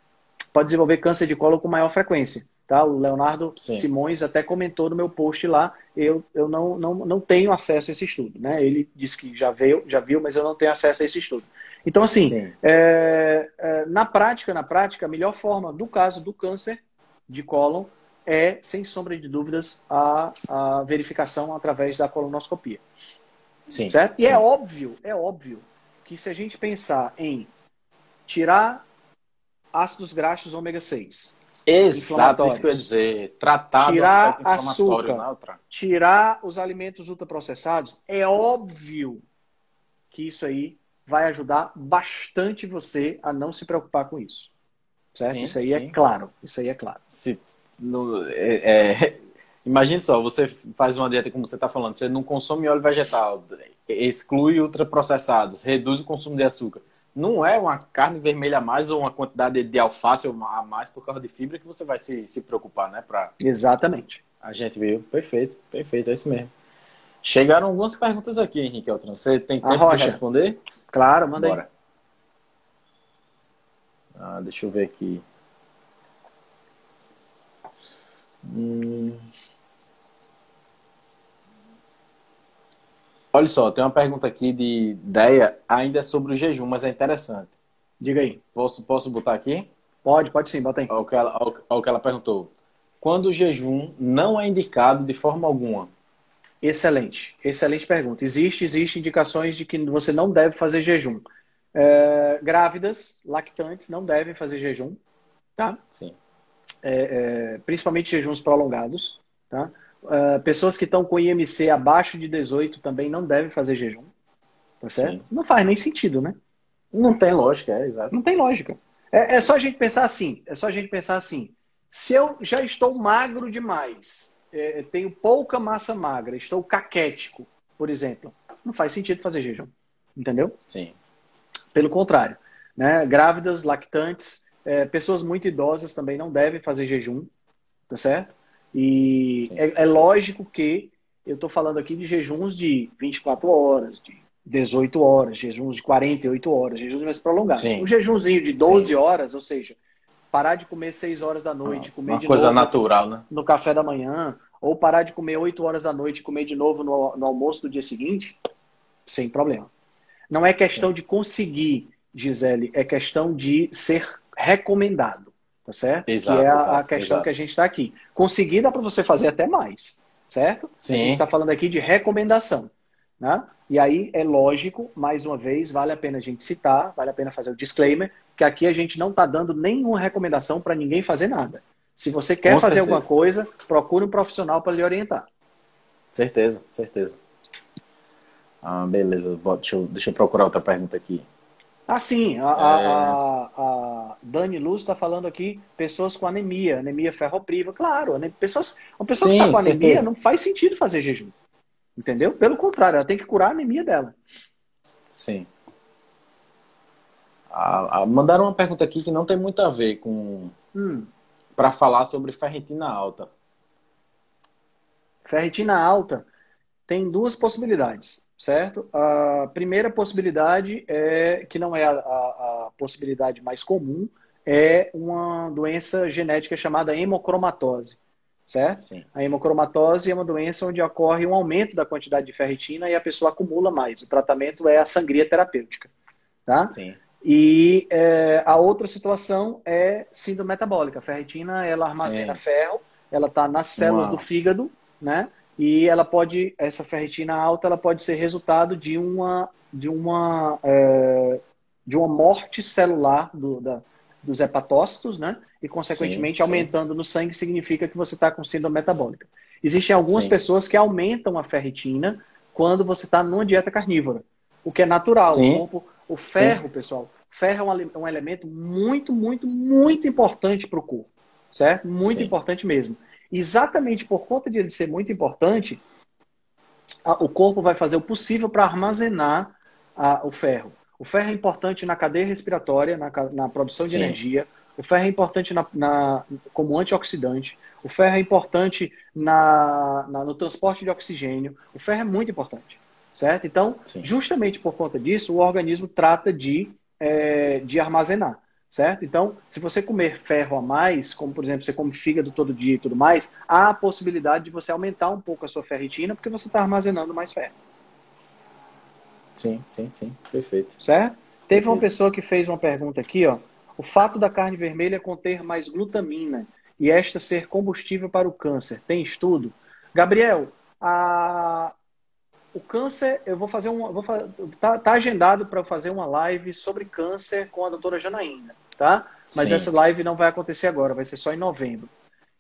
pode desenvolver câncer de colo com maior frequência. Tá? O Leonardo Sim. Simões até comentou no meu post lá. Eu, eu não, não, não tenho acesso a esse estudo. Né? Ele disse que já viu, já viu, mas eu não tenho acesso a esse estudo. Então, assim, é, é, na prática, na prática, a melhor forma do caso do câncer de cólon é, sem sombra de dúvidas, a, a verificação através da colonoscopia. Sim. Certo? E é óbvio, é óbvio que se a gente pensar em tirar ácidos graxos ômega 6, Exato, isso que eu ia dizer. Tratar tirar açúcar, tirar os alimentos ultraprocessados, é óbvio que isso aí vai ajudar bastante você a não se preocupar com isso. Certo? Sim, isso aí é sim. é claro. Isso aí é claro. Se, no, é, é, imagine só, você faz uma dieta como você está falando, você não consome óleo vegetal, exclui ultraprocessados, reduz o consumo de açúcar não é uma carne vermelha a mais ou uma quantidade de alface a mais por causa de fibra que você vai se, se preocupar, né? Pra... Exatamente. A gente viu. Perfeito, perfeito, é isso mesmo. Chegaram algumas perguntas aqui, Henrique Altran. Você tem tempo de responder? Claro, manda Bora. aí. Ah, deixa eu ver aqui. Hum... Olha só, tem uma pergunta aqui de ideia, ainda é sobre o jejum, mas é interessante. Diga aí. Posso, posso botar aqui? Pode, pode sim, bota aí. Olha o que ela, olha o que ela perguntou. Quando o jejum não é indicado de forma alguma? Excelente, excelente pergunta. Existe, existe indicações de que você não deve fazer jejum. É, grávidas, lactantes, não devem fazer jejum, tá? Sim. É, é, principalmente jejuns prolongados, tá? Uh, pessoas que estão com IMC abaixo de 18 também não devem fazer jejum. Tá certo? Sim. Não faz nem sentido, né? Não tem lógica, é exato. Não tem lógica. É, é, só a gente pensar assim. É só a gente pensar assim. Se eu já estou magro demais, é, tenho pouca massa magra, estou caquético, por exemplo, não faz sentido fazer jejum. Entendeu? Sim. Pelo contrário. Né? Grávidas, lactantes, é, pessoas muito idosas também não devem fazer jejum. Tá certo? E é, é, lógico que eu estou falando aqui de jejuns de 24 horas, de 18 horas, jejuns de 48 horas, jejuns mais prolongados. Sim. Um jejunzinho de 12 Sim. horas, ou seja, parar de comer 6 horas da noite, comer Uma de coisa novo natural, né? no café da manhã, ou parar de comer 8 horas da noite e comer de novo no, no, almoço do dia seguinte, sem problema. Não é questão Sim. de conseguir, Gisele, é questão de ser recomendado tá certo? Exato, que é a, exato, a questão exato. que a gente está aqui. Conseguir dá para você fazer até mais, certo? Sim. A gente está falando aqui de recomendação, né? E aí é lógico, mais uma vez, vale a pena a gente citar, vale a pena fazer o disclaimer, que aqui a gente não está dando nenhuma recomendação para ninguém fazer nada. Se você quer Com fazer certeza. alguma coisa, procure um profissional para lhe orientar. Certeza, certeza. Ah, beleza. Deixa eu, deixa eu procurar outra pergunta aqui. Ah, sim. A, é... a, a Dani Luz está falando aqui pessoas com anemia, anemia ferropriva. Claro, pessoas, uma pessoa sim, que está com anemia certeza. não faz sentido fazer jejum. Entendeu? Pelo contrário, ela tem que curar a anemia dela. Sim. Ah, mandaram uma pergunta aqui que não tem muito a ver com. Hum. Para falar sobre ferritina alta. Ferritina alta tem duas possibilidades certo? A primeira possibilidade é que não é a, a, a, possibilidade mais comum, é uma doença genética chamada hemocromatose, certo? Sim. A hemocromatose é uma doença onde ocorre um aumento da quantidade de ferritina e a pessoa acumula mais. O tratamento é a sangria terapêutica, tá? Sim. E é, a outra situação é síndrome metabólica. A ferritina, ela armazena Sim. ferro, ela está nas células Uau. do fígado, né? E ela pode, essa ferritina alta, ela pode ser resultado de uma, de uma, é, de uma morte celular do, da, dos hepatócitos, né? E, consequentemente, sim, aumentando sim. no sangue significa que você está com síndrome metabólica. Existem algumas sim. pessoas que aumentam a ferritina quando você está numa dieta carnívora, o que é natural. O, o ferro, pessoal, ferro é um, um elemento muito, muito, muito importante para o corpo, certo? Muito importante mesmo. Exatamente por conta de ele ser muito importante, a, o corpo vai fazer o possível para armazenar a, o ferro. O ferro é importante na cadeia respiratória, na, na produção de Sim. energia. O ferro é importante na, na, como antioxidante. O ferro é importante na, no transporte de oxigênio. O ferro é muito importante, certo? Então, Sim. justamente por conta disso, o organismo trata de, é, de armazenar certo? Então, se você comer ferro a mais, como por exemplo você come fígado todo dia e tudo mais, há a possibilidade de você aumentar um pouco a sua ferritina porque você está armazenando mais ferro. Sim, sim, sim, perfeito. Certo? Teve perfeito. uma pessoa que fez uma pergunta aqui, ó. O fato da carne vermelha conter mais glutamina e esta ser combustível para o câncer, tem estudo? Gabriel, a, o câncer, eu vou fazer um. Vou, tá, tá agendado para fazer uma live sobre câncer com a doutora Janaína, tá? Mas Sim. essa live não vai acontecer agora, vai ser só em novembro.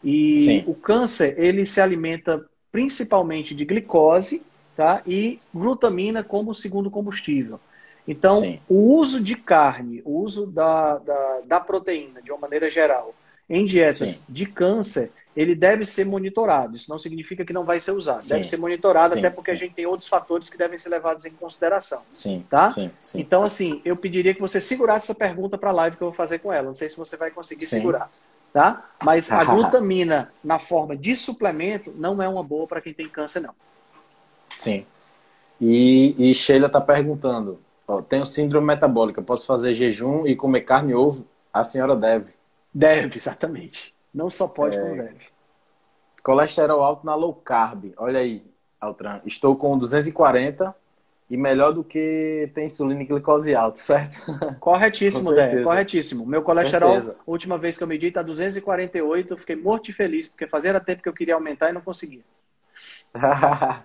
E Sim. o câncer, ele se alimenta principalmente de glicose tá? e glutamina como segundo combustível. Então, Sim. o uso de carne, o uso da, da, da, proteína, de uma maneira geral, em dietas de câncer, ele deve ser monitorado. Isso não significa que não vai ser usado. Sim. Deve ser monitorado, sim, até porque sim. a gente tem outros fatores que devem ser levados em consideração. Sim. Tá? Sim, Então, assim, eu pediria que você segurasse essa pergunta para a live que eu vou fazer com ela. Não sei se você vai conseguir segurar. Tá? Mas a glutamina na forma de suplemento não é uma boa para quem tem câncer, não. Sim. E, e Sheila está perguntando: ó, tenho síndrome metabólica, posso fazer jejum e comer carne e ovo? A senhora deve. Deve, exatamente. Não só pode, é... como deve. Colesterol alto na low carb. Olha aí, Altran. Estou com 240 e melhor do que tem insulina e glicose alta, certo? Corretíssimo, Dé. Corretíssimo. Meu colesterol, última vez que eu medi, está 248. Eu fiquei morto e feliz, porque fazia tempo que eu queria aumentar e não conseguia.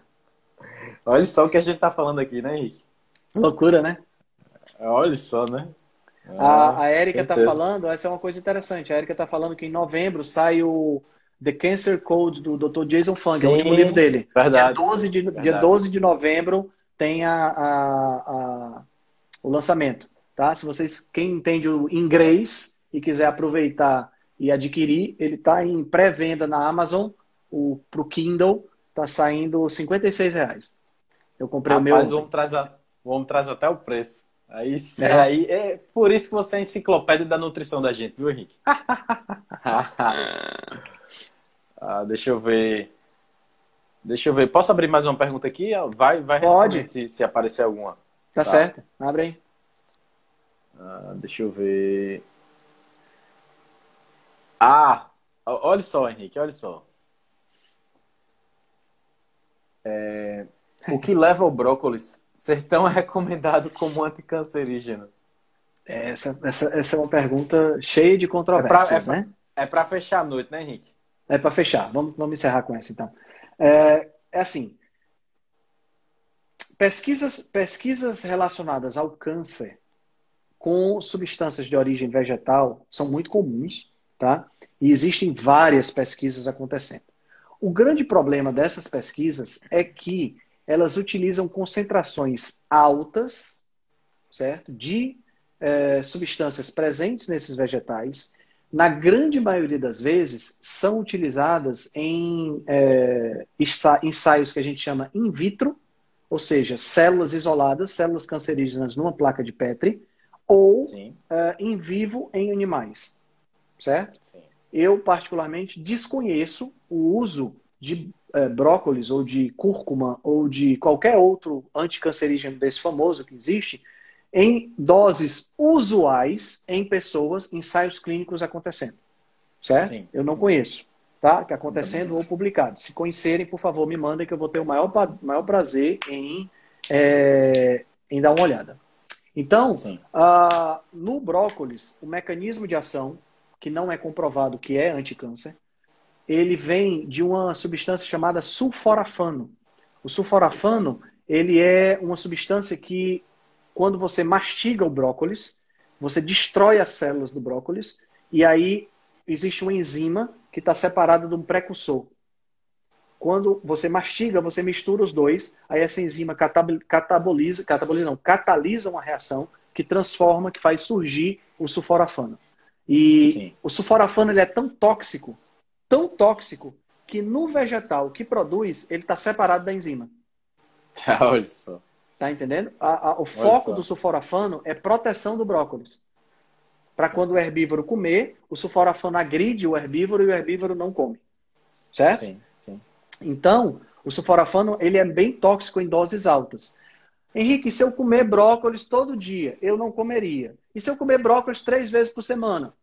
Olha só o que a gente está falando aqui, né, Henrique? Loucura, né? Olha só, né? A, a Erika está falando, essa é uma coisa interessante. A Erika está falando que em novembro sai o The Cancer Code do Dr. Jason Fung, Sim, é o último livro dele. Verdade, dia, 12 de, verdade. dia 12 de novembro tem a, a, a, o lançamento. Tá? Se vocês, quem entende o inglês e quiser aproveitar e adquirir, ele está em pré-venda na Amazon, para o Kindle, está saindo 56 reais. Eu comprei Rapaz, o meu. Mas vamos trazer, vamos trazer até o preço. Aí, é. aí é por isso que você é a enciclopédia da nutrição da gente, viu, Henrique? ah, deixa eu ver. Deixa eu ver. Posso abrir mais uma pergunta aqui? Vai, vai Pode. Se, se aparecer alguma. Tá, tá, certo. Abre aí. Ah, deixa eu ver. Ah, olha só, Henrique, olha só. É, o que leva o brócolis ser tão recomendado como anticancerígeno? Essa, essa, essa é uma pergunta cheia de controvérsias, é pra, é né? É para fechar a noite, né, Henrique? É para fechar. Vamos, vamos encerrar com essa, então. É, é assim. Pesquisas, pesquisas relacionadas ao câncer com substâncias de origem vegetal são muito comuns, tá? E existem várias pesquisas acontecendo. O grande problema dessas pesquisas é que elas utilizam concentrações altas, certo? De é, substâncias presentes nesses vegetais. Na grande maioria das vezes, são utilizadas em é, ensaios que a gente chama in vitro, ou seja, células isoladas, células cancerígenas numa placa de Petri, ou é, em vivo em animais, certo? Sim. Eu, particularmente, desconheço o uso de é, brócolis ou de cúrcuma ou de qualquer outro anticancerígeno desse famoso que existe, em doses usuais em pessoas, ensaios clínicos acontecendo. Certo? Sim, eu não sim. conheço. Tá? Que acontecendo ou publicado. Se conhecerem, por favor, me mandem que eu vou ter o maior, maior prazer em, é, em dar uma olhada. Então, uh, no brócolis, o mecanismo de ação, que não é comprovado que é anticâncer, ele vem de uma substância chamada sulforafano. O sulforafano, ele é uma substância que, quando você mastiga o brócolis, você destrói as células do brócolis e aí existe uma enzima que está separada de um precursor. Quando você mastiga, você mistura os dois, aí essa enzima cataboliza, cataboliza não, catalisa uma reação que transforma, que faz surgir o sulforafano. E Sim. o sulforafano ele é tão tóxico, tão tóxico, que no vegetal que produz, ele está separado da enzima. Olha só. Tá entendendo? A, a, o foco do sulforafano é proteção do brócolis. Para quando o herbívoro comer, o sulforafano agride o herbívoro e o herbívoro não come. Certo? Sim, sim. Então, o sulforafano ele é bem tóxico em doses altas. Henrique, se eu comer brócolis todo dia, eu não comeria. E se eu comer brócolis três vezes por semana?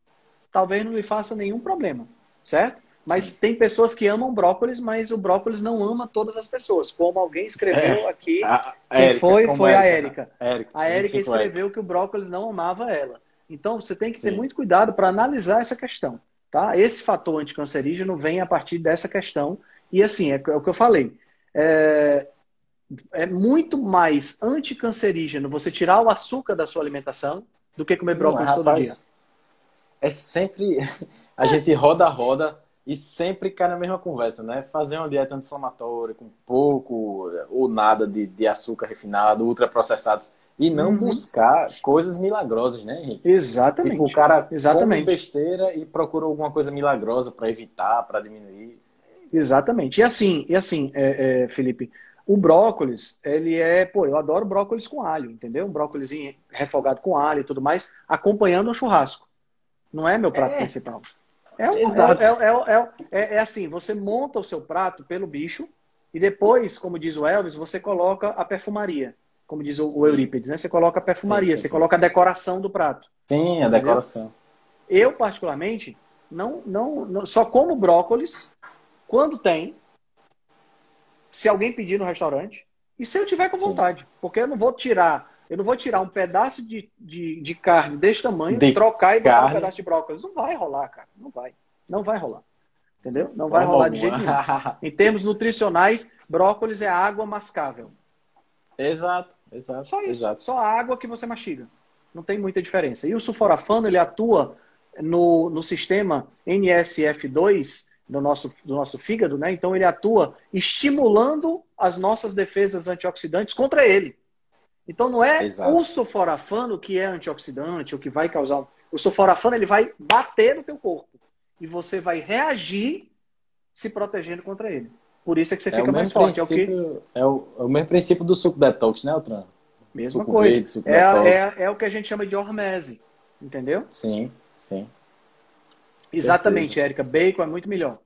Talvez não lhe faça nenhum problema, certo? Mas Sim. tem pessoas que amam brócolis, mas o brócolis não ama todas as pessoas. Como alguém escreveu é. aqui, a, a quem Érica, foi? Foi a Érica. Érica. A Érica escreveu que o brócolis não amava ela. Então você tem que Sim. ter muito cuidado para analisar essa questão. Tá? Esse fator anticancerígeno vem a partir dessa questão. E assim, é, é o que eu falei. É, é muito mais anticancerígeno você tirar o açúcar da sua alimentação do que comer brócolis Não, todo dia. É sempre. A gente roda a roda e sempre cai na mesma conversa, né? Fazer uma dieta anti-inflamatória com pouco ou nada de, de açúcar refinado, ultraprocessados. E não uhum. buscar coisas milagrosas, né, Henrique? Exatamente. Tipo, o cara Exatamente. come besteira e procura alguma coisa milagrosa para evitar, para diminuir. Exatamente. E assim, e assim é, é, Felipe, o brócolis, ele é, pô, eu adoro brócolis com alho, entendeu? Um brócolis refogado com alho e tudo mais, acompanhando um churrasco. Não é meu prato é. principal. É, um, Exato. É, é, é, é, assim, você monta o seu prato pelo bicho e depois, como diz o Elvis, você coloca a perfumaria. Como diz o, o Eurípides, né? Você coloca a perfumaria, sim, sim, você sim. coloca a decoração do prato. Sim, a entendeu? decoração. Eu, particularmente, não, não, não, só como brócolis quando tem, se alguém pedir no restaurante e se eu tiver com vontade. Porque eu não vou tirar, eu não vou tirar um pedaço de, de, de carne desse tamanho, de trocar e botar um pedaço de brócolis. Não vai rolar, cara. Não vai. Não vai rolar. Entendeu? Não vai rolar de jeito nenhum. em termos nutricionais, brócolis é água mascável. Exato, exato. Só isso. Exato. Só a água que você mastiga. Não tem muita diferença. E o sulforafano, ele atua no, no sistema NSF2, do nosso, do nosso fígado, né? Então ele atua estimulando as nossas defesas antioxidantes contra ele. Então não é Exato. o sulforafano que é antioxidante ou que vai causar. O sulforafano ele vai bater no teu corpo e você vai reagir se protegendo contra ele. Por isso é que você é fica mais forte. É o, que... é, o, é o mesmo princípio do suco detox, né, Altran? Mesma suco coisa. Verde, é, é, é o que a gente chama de hormese. Entendeu? Sim, sim. Exatamente, Érica. Bacon é muito melhor.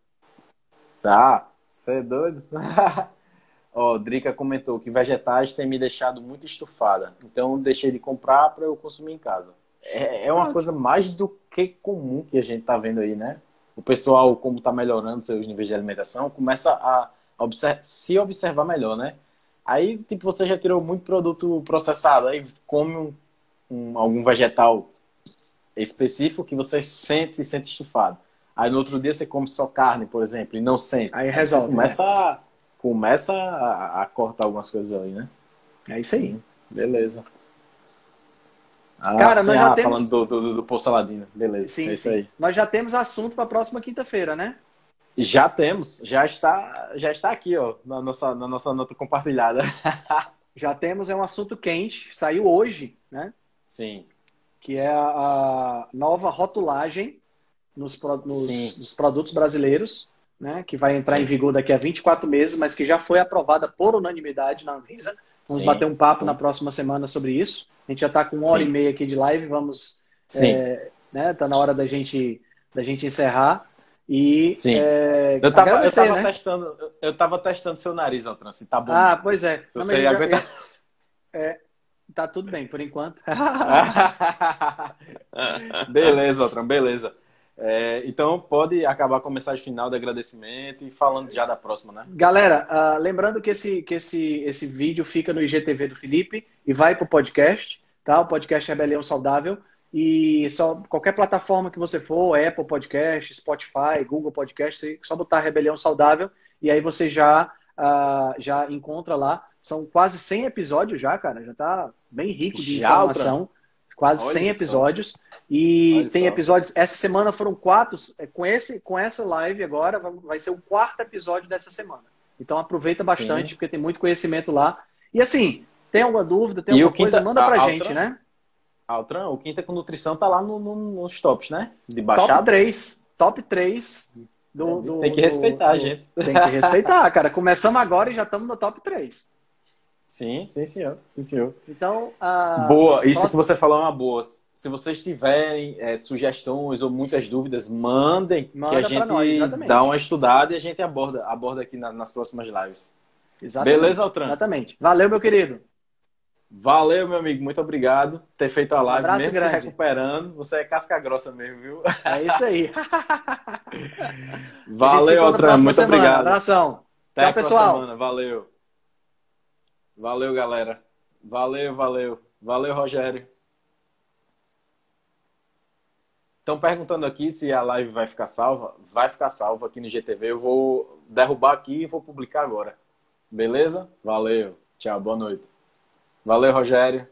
Tá, você é doido? Ó, oh, Drica comentou que vegetais têm me deixado muito estufada. Então deixei de comprar para eu consumir em casa. É, é uma coisa mais do que comum que a gente tá vendo aí, né? O pessoal, como tá melhorando seus níveis de alimentação, começa a observar, se observar melhor, né? Aí, tipo, você já tirou muito produto processado, aí come um, um, algum vegetal específico que você sente, se sente estufado. Aí no outro dia você come só carne, por exemplo, e não sente. Aí resolve. Aí começa, né? a, começa a, a, cortar algumas coisas aí, né? É isso aí. Beleza. Ah, Cara, sim, nós já ah, temos... falando do, do, do Poço Saladino. Beleza, sim, é isso sim. aí. Nós já temos assunto para a próxima quinta-feira, né? Já temos, já está, já está aqui, ó, na nossa, na nossa nota compartilhada. já temos, é um assunto quente, saiu hoje, né? Sim. Que é a, a nova rotulagem nos, nos, nos produtos brasileiros, né, que vai entrar Sim. em vigor daqui a 24 meses, mas que já foi aprovada por unanimidade na Anvisa. Vamos Sim. bater um papo Sim. na próxima semana sobre isso. A gente já está com uma hora e meia aqui de live, vamos. Sim. É, né, tá na hora da gente, da gente encerrar. E Sim. É, eu estava eu tava né? testando, eu tava testando seu nariz, Altran, se tá bom. Ah, pois é. Se você já, é, tá tudo bem por enquanto. beleza, Altran, beleza. É, então pode acabar com a mensagem final de agradecimento e falando já da próxima, né? Galera, uh, lembrando que, esse, que esse, esse vídeo fica no IGTV do Felipe e vai para o podcast, tá? O podcast Rebelião Saudável. E só qualquer plataforma que você for, Apple Podcast, Spotify, Google Podcast, só botar Rebelião Saudável e aí você já uh, já encontra lá. São quase 100 episódios já, cara. Já tá bem rico de já, informação. Quase Olha 100 episódios. Só. E Olha tem só. episódios. Essa semana foram quatro. É, com, esse, com essa live agora, vai ser o quarto episódio dessa semana. Então aproveita bastante, Sim. porque tem muito conhecimento lá. E assim, tem alguma dúvida, tem alguma coisa, quinta, manda pra a, gente, né? Altran, o Quinta com Nutrição tá lá no, no, nos tops, né? De baixados. Top 3. Top 3 do, do, tem que respeitar do, gente. Tem que respeitar, cara. Começamos agora e já estamos no top 3. Sim, sim, senhor. Sim, senhor. Então, a... Boa, isso que você falou é uma boa. Se vocês tiverem é, sugestões ou muitas dúvidas, mandem Manda que a gente nós, dá uma estudada e a gente aborda, aborda aqui na, nas próximas lives. Exatamente. Beleza, Altran? Exatamente. Valeu, meu querido. Valeu, meu amigo. Muito obrigado por ter feito a live, um mesmo grande. se recuperando. Você é casca grossa mesmo, viu? É isso aí. Valeu, Altran. Muito semana. obrigado. Abração. Até Tchau, pessoal. Semana. Valeu. Valeu, galera. Valeu, valeu. Valeu, Rogério. Estão perguntando aqui se a live vai ficar salva. Vai ficar salva aqui no GTV. Eu vou derrubar aqui e vou publicar agora. Beleza? Valeu. Tchau, boa noite. Valeu, Rogério.